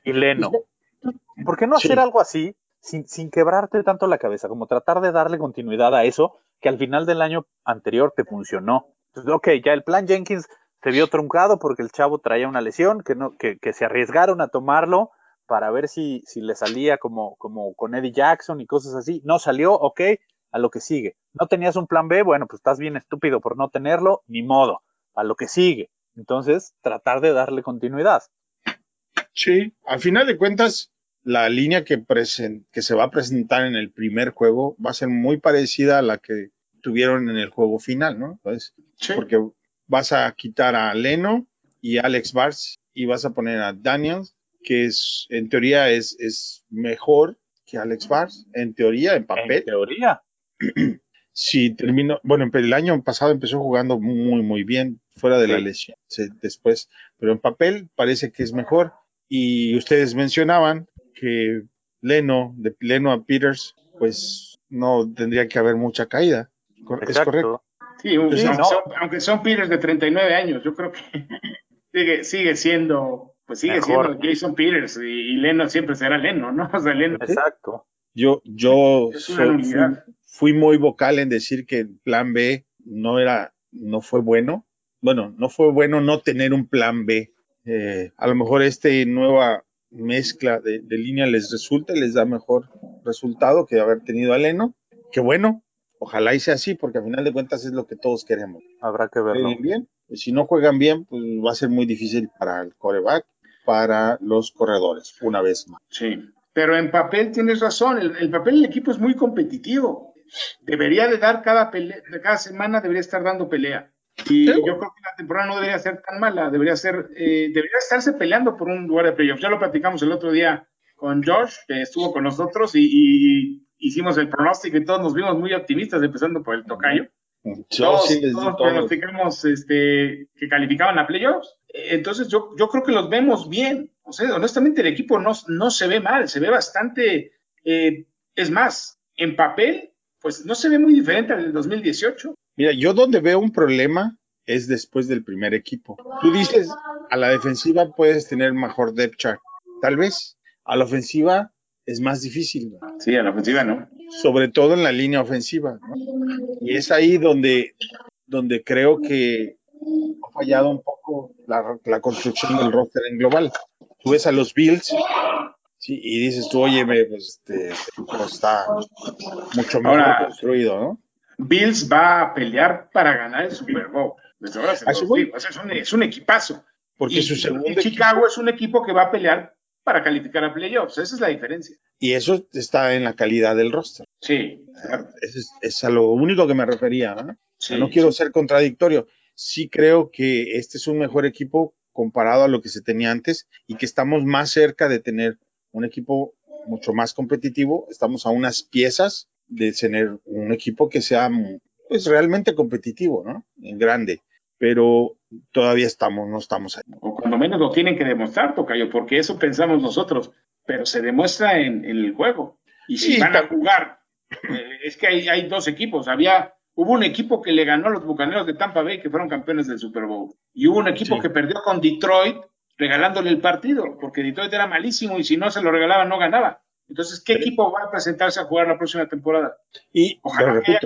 y, y, Leno. ¿Por qué no hacer sí. algo así sin, sin quebrarte tanto la cabeza? Como tratar de darle continuidad a eso que al final del año anterior te funcionó. Entonces, ok, ya el plan Jenkins se vio truncado porque el chavo traía una lesión, que, no, que, que se arriesgaron a tomarlo para ver si, si le salía como, como con Eddie Jackson y cosas así. No salió, ok, a lo que sigue. No tenías un plan B, bueno, pues estás bien estúpido por no tenerlo, ni modo, a lo que sigue. Entonces, tratar de darle continuidad. Sí, al final de cuentas, la línea que, que se va a presentar en el primer juego va a ser muy parecida a la que tuvieron en el juego final, ¿no? Entonces, sí. Porque vas a quitar a Leno y Alex Bars y vas a poner a Daniels, que es, en teoría es, es mejor que Alex Bars, en teoría, en papel. En teoría. Sí, terminó, bueno, el año pasado empezó jugando muy, muy bien, fuera de sí. la lesión, después, pero en papel parece que es mejor. Y ustedes mencionaban que Leno, de Leno a Peters, pues no tendría que haber mucha caída. Exacto. ¿Es correcto? Sí, un, sí aunque, no. son, aunque, son, Peters de 39 años, yo creo que sigue, sigue siendo pues sigue Mejor. siendo Jason Peters y, y Leno siempre será Leno, ¿no? O sea, Leno Exacto. Yo, yo soy- fui muy vocal en decir que el plan B no era, no fue bueno. Bueno, no fue bueno no tener un plan B. Eh, a lo mejor este nueva mezcla de, de línea les resulta y les da mejor resultado que haber tenido a Leno. Que bueno, ojalá y sea así, porque al final de cuentas es lo que todos queremos. Habrá que verlo. Bien. Pues si no juegan bien, pues va a ser muy difícil para el coreback, para los corredores, una vez más. Sí, pero en papel tienes razón, el, el papel del equipo es muy competitivo. Debería de dar cada pelea, cada semana debería estar dando pelea. Y yo creo que la temporada no debería ser tan mala, debería ser, eh, debería estarse peleando por un lugar de playoffs. Ya lo platicamos el otro día con Josh, que estuvo con nosotros y, y hicimos el pronóstico y todos nos vimos muy optimistas, empezando por el tocayo. Yo todos, sí todos todo. pronosticamos este, que calificaban a playoffs. Entonces yo, yo creo que los vemos bien. O sea, honestamente el equipo no, no se ve mal, se ve bastante... eh, es más, en papel, pues no se ve muy diferente al del 2018. Mira, yo donde veo un problema es después del primer equipo. Tú dices, a la defensiva puedes tener mejor depth chart. Tal vez. A la ofensiva es más difícil, ¿no? Sí, a la ofensiva no. sobre todo en la línea ofensiva. ¿no? Y es ahí donde, donde creo que ha fallado un poco la, la construcción del roster en global. Tú ves a los Bills sí, y dices tú, oye, pues, este, está mucho mejor Ahora- construido, ¿no? Bills va a pelear para ganar el Super Bowl. Desde ahora se Ah, los digo. Es, un, es un equipazo. Porque y, su segundo y equipo- Chicago es un equipo que va a pelear para calificar a playoffs. Esa es la diferencia. y eso está en la calidad del roster. Sí, claro. Eso es, es a lo único que me refería. sea, Sí, no quiero sí. ser contradictorio. Sí creo que este es un mejor equipo comparado a lo que se tenía antes y que estamos más cerca de tener un equipo mucho más competitivo. Estamos a unas piezas de tener un equipo que sea pues realmente competitivo, ¿no? En grande. Pero todavía estamos, no estamos ahí. o cuando menos lo tienen que demostrar, Tocayo, porque eso pensamos nosotros, pero se demuestra en, en el juego. Y si Sí, van a jugar, eh, es que hay, hay dos equipos. Había, hubo un equipo que le ganó a los Bucaneros de Tampa Bay, que fueron campeones del Super Bowl, y hubo un equipo Sí. que perdió con Detroit regalándole el partido, porque Detroit era malísimo y si no se lo regalaba no ganaba. Entonces, ¿qué equipo va a presentarse a jugar la próxima temporada? Y, Ojalá que haya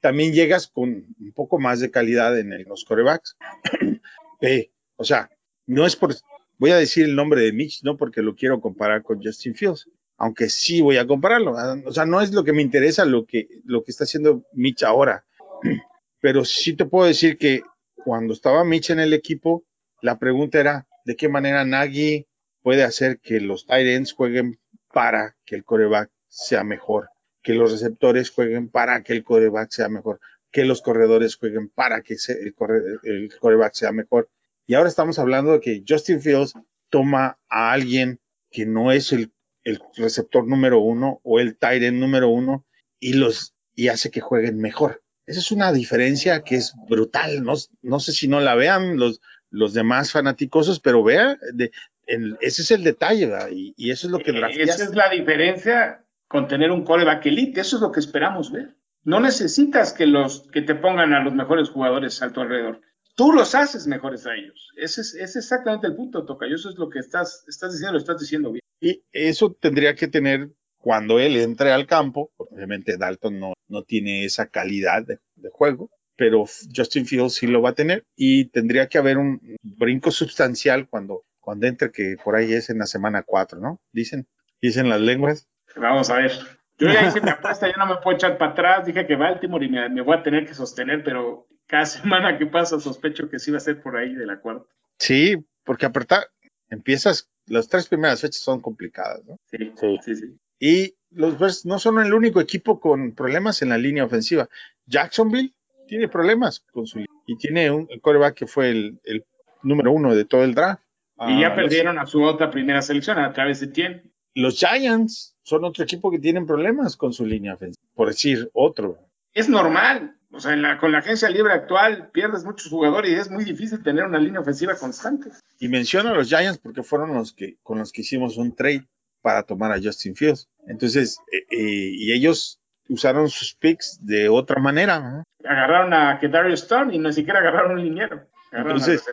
también llegas con un poco más de calidad en el- los corebacks. Eh, o sea, no es por, voy a decir el nombre de Mitch, no porque lo quiero comparar con Justin Fields, aunque sí voy a compararlo. ah, O sea, no es lo que me interesa lo que, lo que está haciendo Mitch ahora, pero sí te puedo decir que cuando estaba Mitch en el equipo, la pregunta era de qué manera Nagy puede hacer que los ends jueguen para que el coreback sea mejor, que los receptores jueguen para que el coreback sea mejor, que los corredores jueguen para que el, corre- el coreback sea mejor. Y ahora estamos hablando de que Justin Fields toma a alguien que no es el, el receptor número uno o el tight número uno y los y hace que jueguen mejor. Esa es una diferencia que es brutal. No, no sé si no la vean los, los demás fanáticosos, pero vea, de- el- ese es el detalle, ¿verdad? Y, y eso es lo que Eh, Esa drafteaste. es la diferencia con tener un coreback elite. Eso es lo que esperamos ver. No necesitas que, los, que te pongan a los mejores jugadores a tu alrededor. Tú los haces mejores a ellos. Ese es, ese es exactamente el punto, Tocayo. Eso es lo que estás, estás diciendo, lo estás diciendo bien. Y eso tendría que tener cuando él entre al campo. Obviamente Dalton no, no tiene esa calidad de, de juego, pero Justin Fields sí lo va a tener y tendría que haber un brinco sustancial cuando, cuando entre, que por ahí es en la semana 4, ¿no? Dicen, dicen las lenguas. Vamos a ver. Yo ya hice mi apuesta, ya no me puedo echar para atrás. Dije que Baltimore y me, me voy a tener que sostener, pero cada semana que pasa sospecho que sí va a ser por ahí de la cuarta. Sí, porque apretar, empiezas, las tres primeras fechas son complicadas, ¿no? Sí, Sí. sí, sí. Y los Bears no son el único equipo con problemas en la línea ofensiva. Jacksonville tiene problemas con su línea y tiene un coreback que fue el, el número uno de todo el draft. Y ya Ah, perdieron a su otra primera selección a través de Tien. Los, Giants son otro equipo que tienen problemas con su línea ofensiva, por decir otro. Es normal. O sea, en la- con la agencia libre actual pierdes muchos jugadores y es muy difícil tener una línea ofensiva constante. Y menciono a los Giants porque fueron los que con los que hicimos un trade para tomar a Justin Fields. Entonces, eh, eh, y ellos usaron sus picks de otra manera. ¿no? Agarraron a Kedario Stone y ni siquiera agarraron un liniero. Agarraron Entonces-.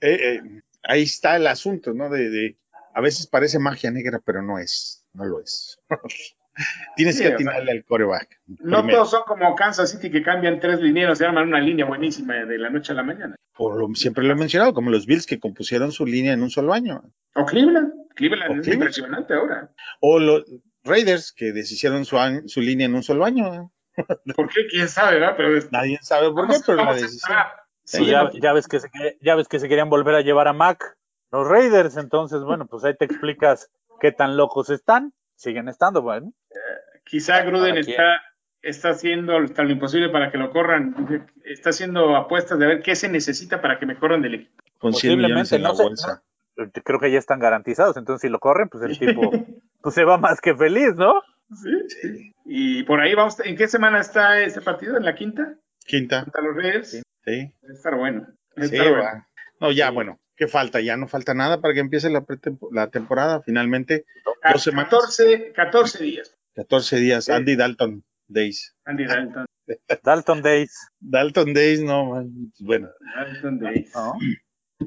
Eh, eh, ahí está el asunto, ¿no? De, de, a veces parece magia negra, pero no es, no lo es. Tienes Sí, que atinarle al coreback. No primero. todos son como Kansas City que cambian tres linieros y arman una línea buenísima de la noche a la mañana. Por lo- siempre lo he mencionado, como los Bills que compusieron su línea en un solo año. O Cleveland. Cleveland O es Cleveland. impresionante ahora. O los Raiders que deshicieron su, línea en un solo año. ¿Por qué? ¿Quién sabe, verdad? Pero es- Nadie sabe por qué, pero la a decisión. Sí, sí, ya, ves que se, ya ves que se querían volver a llevar a Mac los Raiders, entonces, bueno, pues ahí te explicas qué tan locos están. Siguen estando, bueno. Quizá Gruden está, está haciendo hasta lo imposible para que lo corran. Está haciendo apuestas de ver qué se necesita para que me corran del equipo. Con 100 millones Posiblemente, en la no sé, bolsa. Creo que ya están garantizados, entonces si lo corren, pues el tipo pues se va más que feliz, ¿no? Sí. Y por ahí vamos. ¿En qué semana está ese partido? ¿En la quinta? Quinta. ¿Contra los Raiders? Sí. A estar bueno. A Sí, estar bueno. va. No, ya, bueno, ¿qué falta? Ya no falta nada para que empiece la, la temporada. Finalmente, Ca- Dos semanas. 14, 14 días. 14 días. Sí. Andy Dalton Days. Andy Dalton. Dalton Days. Dalton Days, no, man. bueno. Dalton Days. ¿No?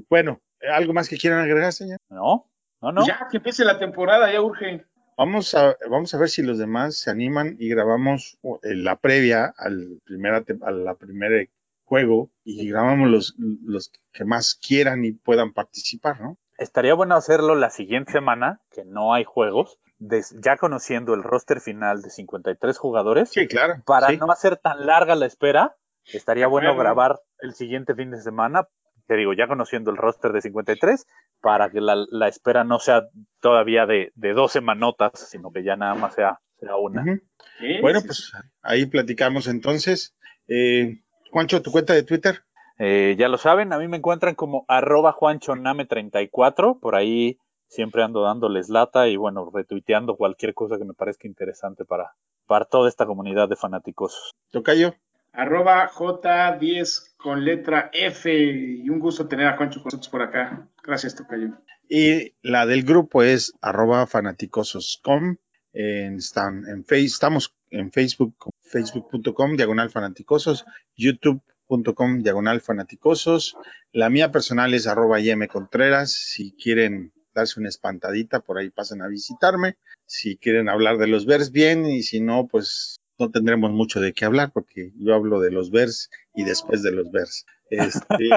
Bueno, ¿algo más que quieran agregar, señor? No, no, no. Ya que empiece la temporada, ya urge. Vamos a, vamos a ver si los demás se animan y grabamos la previa al primera, a la primer juego y grabamos los, los que más quieran y puedan participar, ¿no? Estaría bueno hacerlo la siguiente semana, que no hay juegos, des- ya conociendo el roster final de 53 jugadores. Sí, claro. Para sí. no hacer tan larga la espera, estaría bueno grabar el siguiente fin de semana, te digo, ya conociendo el roster de 53, para que la, la espera no sea todavía de, de dos semanotas, sino que ya nada más sea, sea una. Sí, Bueno, sí, pues ahí platicamos entonces. Eh, Juancho, tu cuenta de Twitter. Eh, ya lo saben, a mí me encuentran como arroba juanchoname34, por ahí siempre ando dándoles lata y bueno, retuiteando cualquier cosa que me parezca interesante para, para toda esta comunidad de fanáticos. Tocayo. Arroba J10 con letra F. Y un gusto tener a Juancho con nosotros por acá. Gracias, Tocayo. Y la del grupo es arroba fanaticosos.com. En, en face, estamos en Facebook, facebook.com, diagonal fanaticosos, youtube.com, diagonal fanaticosos. La mía personal es arroba YM Contreras. Si quieren darse una espantadita, por ahí pasan a visitarme. Si quieren hablar de los vers, bien, y si no, pues no tendremos mucho de qué hablar, porque yo hablo de los vers y después de los vers. Este,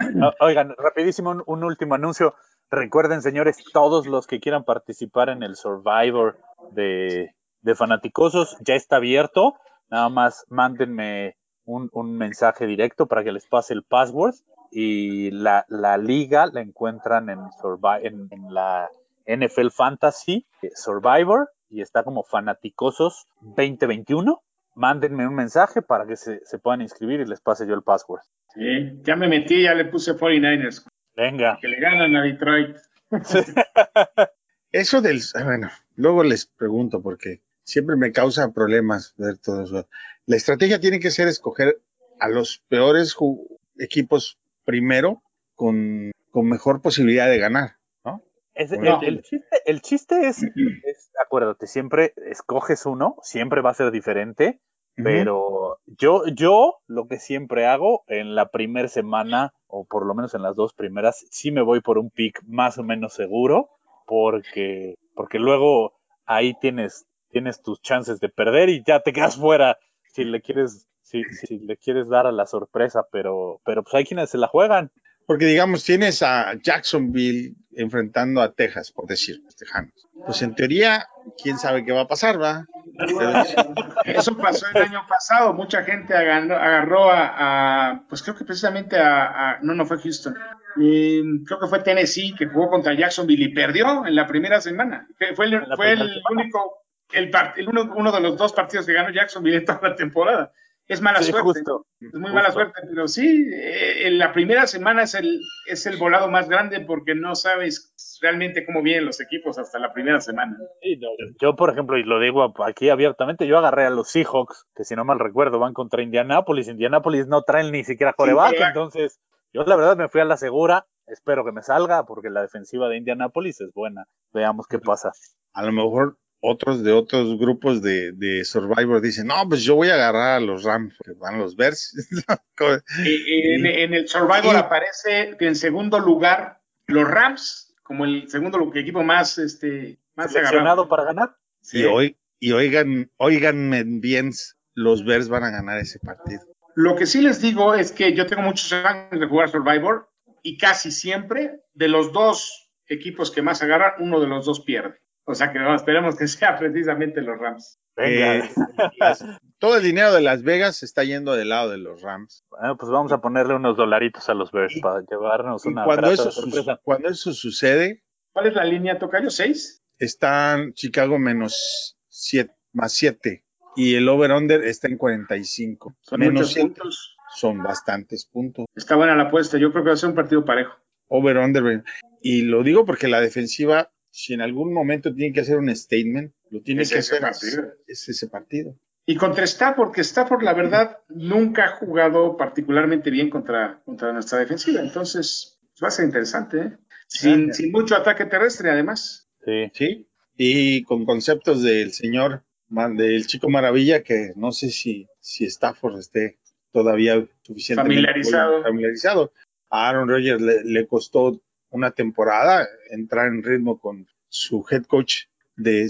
Oigan, rapidísimo un último anuncio. Recuerden, señores, todos los que quieran participar en el Survivor de, de Fanaticosos, ya está abierto. Nada más mándenme un, mensaje directo para que les pase el password. Y la, liga la encuentran en, Survi- en, en la NFL Fantasy eh, Survivor y está como Fanaticosos 2021. Mándenme un mensaje para que se, se puedan inscribir y les pase yo el password. Sí, ya me metí, ya le puse 49ers. Venga. Que le ganan a Detroit. Eso del, ah, bueno, luego les pregunto porque siempre me causa problemas ver todo eso. La estrategia tiene que ser escoger a los peores equipos primero con, con mejor posibilidad de ganar, ¿no? Es- el, No. el chiste, el chiste es, es, acuérdate, siempre escoges uno, siempre va a ser diferente, pero yo, yo lo que siempre hago en la primera semana, o por lo menos en las dos primeras, sí me voy por un pick más o menos seguro, porque, porque luego ahí tienes, tienes tus chances de perder y ya te quedas fuera si le quieres, si, si le quieres dar a la sorpresa, pero, pero pues hay quienes se la juegan. Porque digamos, tienes a Jacksonville enfrentando a Texas, por decir, los tejanos. Pues en teoría, quién sabe qué va a pasar, ¿va? Eso pasó el año pasado. Mucha gente agarró, agarró a, a- pues creo que precisamente a, a- no, no fue Houston. Eh, creo que fue Tennessee que jugó contra Jacksonville y perdió en la primera semana. Fue el, fue el único, el, part- el uno, uno de los dos partidos que ganó Jacksonville en toda la temporada. Es mala Sí, suerte. justo. Es muy mala suerte, pero sí, eh, en la primera semana es el, es el volado más grande porque no sabes realmente cómo vienen los equipos hasta la primera semana. Sí, no, Yo, por ejemplo, y lo digo aquí abiertamente, yo agarré a los Seahawks, que si no mal recuerdo van contra Indianapolis. Indianapolis no traen ni siquiera coreback, entonces yo la verdad me fui a la segura. Espero que me salga porque la defensiva de Indianapolis es buena. Veamos qué pasa. a lo mejor otros de otros grupos de, de Survivor dicen, no, pues yo voy a agarrar a los Rams, que van los Bears. en, en, el Survivor aparece en segundo lugar los Rams, como el segundo equipo más, este, más seleccionado para ganar. Sí. Y, hoy, y oigan, oigan bien, los Bears van a ganar ese partido. Lo que sí les digo es que yo tengo muchos años de jugar Survivor y casi siempre de los dos equipos que más agarran, uno de los dos pierde. O sea que esperemos que sea precisamente los Rams. Eh, todo el dinero de Las Vegas está yendo del lado de los Rams. Bueno, pues vamos a ponerle unos dolaritos a los Bears para llevarnos una cuando eso, sorpresa. Cuando eso sucede. ¿Cuál es la línea, Tocayo? ¿Seis? Están Chicago menos siete, más siete. Y el over-under está en 45. Son menos puntos. Son bastantes puntos. Está buena la apuesta. Yo creo que va a ser un partido parejo. Over-under. Y lo digo porque la defensiva si en algún momento tiene que hacer un statement, lo tiene que hacer. Partido. Es ese partido. Y contra Stafford, que Stafford, la verdad, nunca ha jugado particularmente bien contra, contra nuestra defensiva. Entonces, va a ser interesante, ¿eh? Sin, sin, mucho ataque terrestre, además. Sí. Sí. Y con conceptos del señor, del chico maravilla, que no sé si, si Stafford esté todavía suficientemente familiarizado. familiarizado. A Aaron Rodgers le, le costó una temporada, entrar en ritmo con su head coach de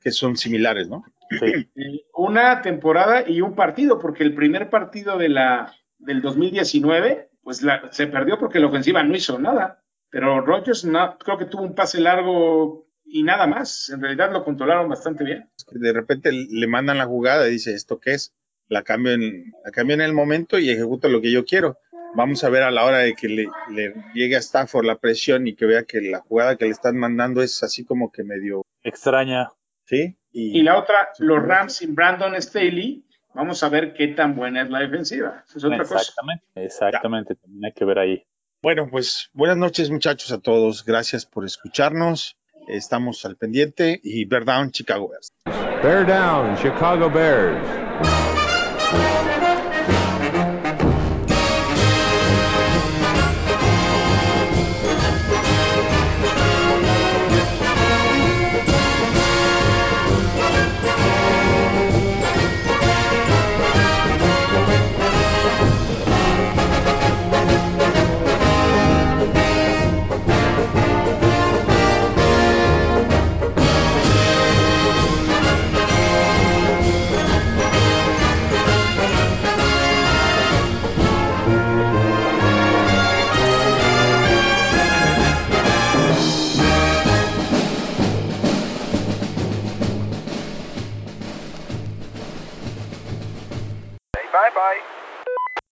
que son similares, ¿no? Una temporada y un partido, porque el primer partido de la del 2019, pues la, se perdió porque la ofensiva no hizo nada. Pero Rogers no, creo que tuvo un pase largo y nada más. En realidad lo controlaron bastante bien. De repente le mandan la jugada y dice, ¿esto qué es? La cambio en, la cambio en el momento y ejecuto lo que yo quiero vamos a ver a la hora de que le, llegue a Stafford la presión y que vea que la jugada que le están mandando es así como que medio extraña. Sí. Y, la otra, los Rams sin Brandon Staley, vamos a ver qué tan buena es la defensiva. es otra exactamente, cosa. exactamente, también hay que ver ahí. Bueno, pues buenas noches muchachos a todos, gracias por escucharnos. Estamos al pendiente y Bear Down Chicago Bears. Bear Down Chicago Bears.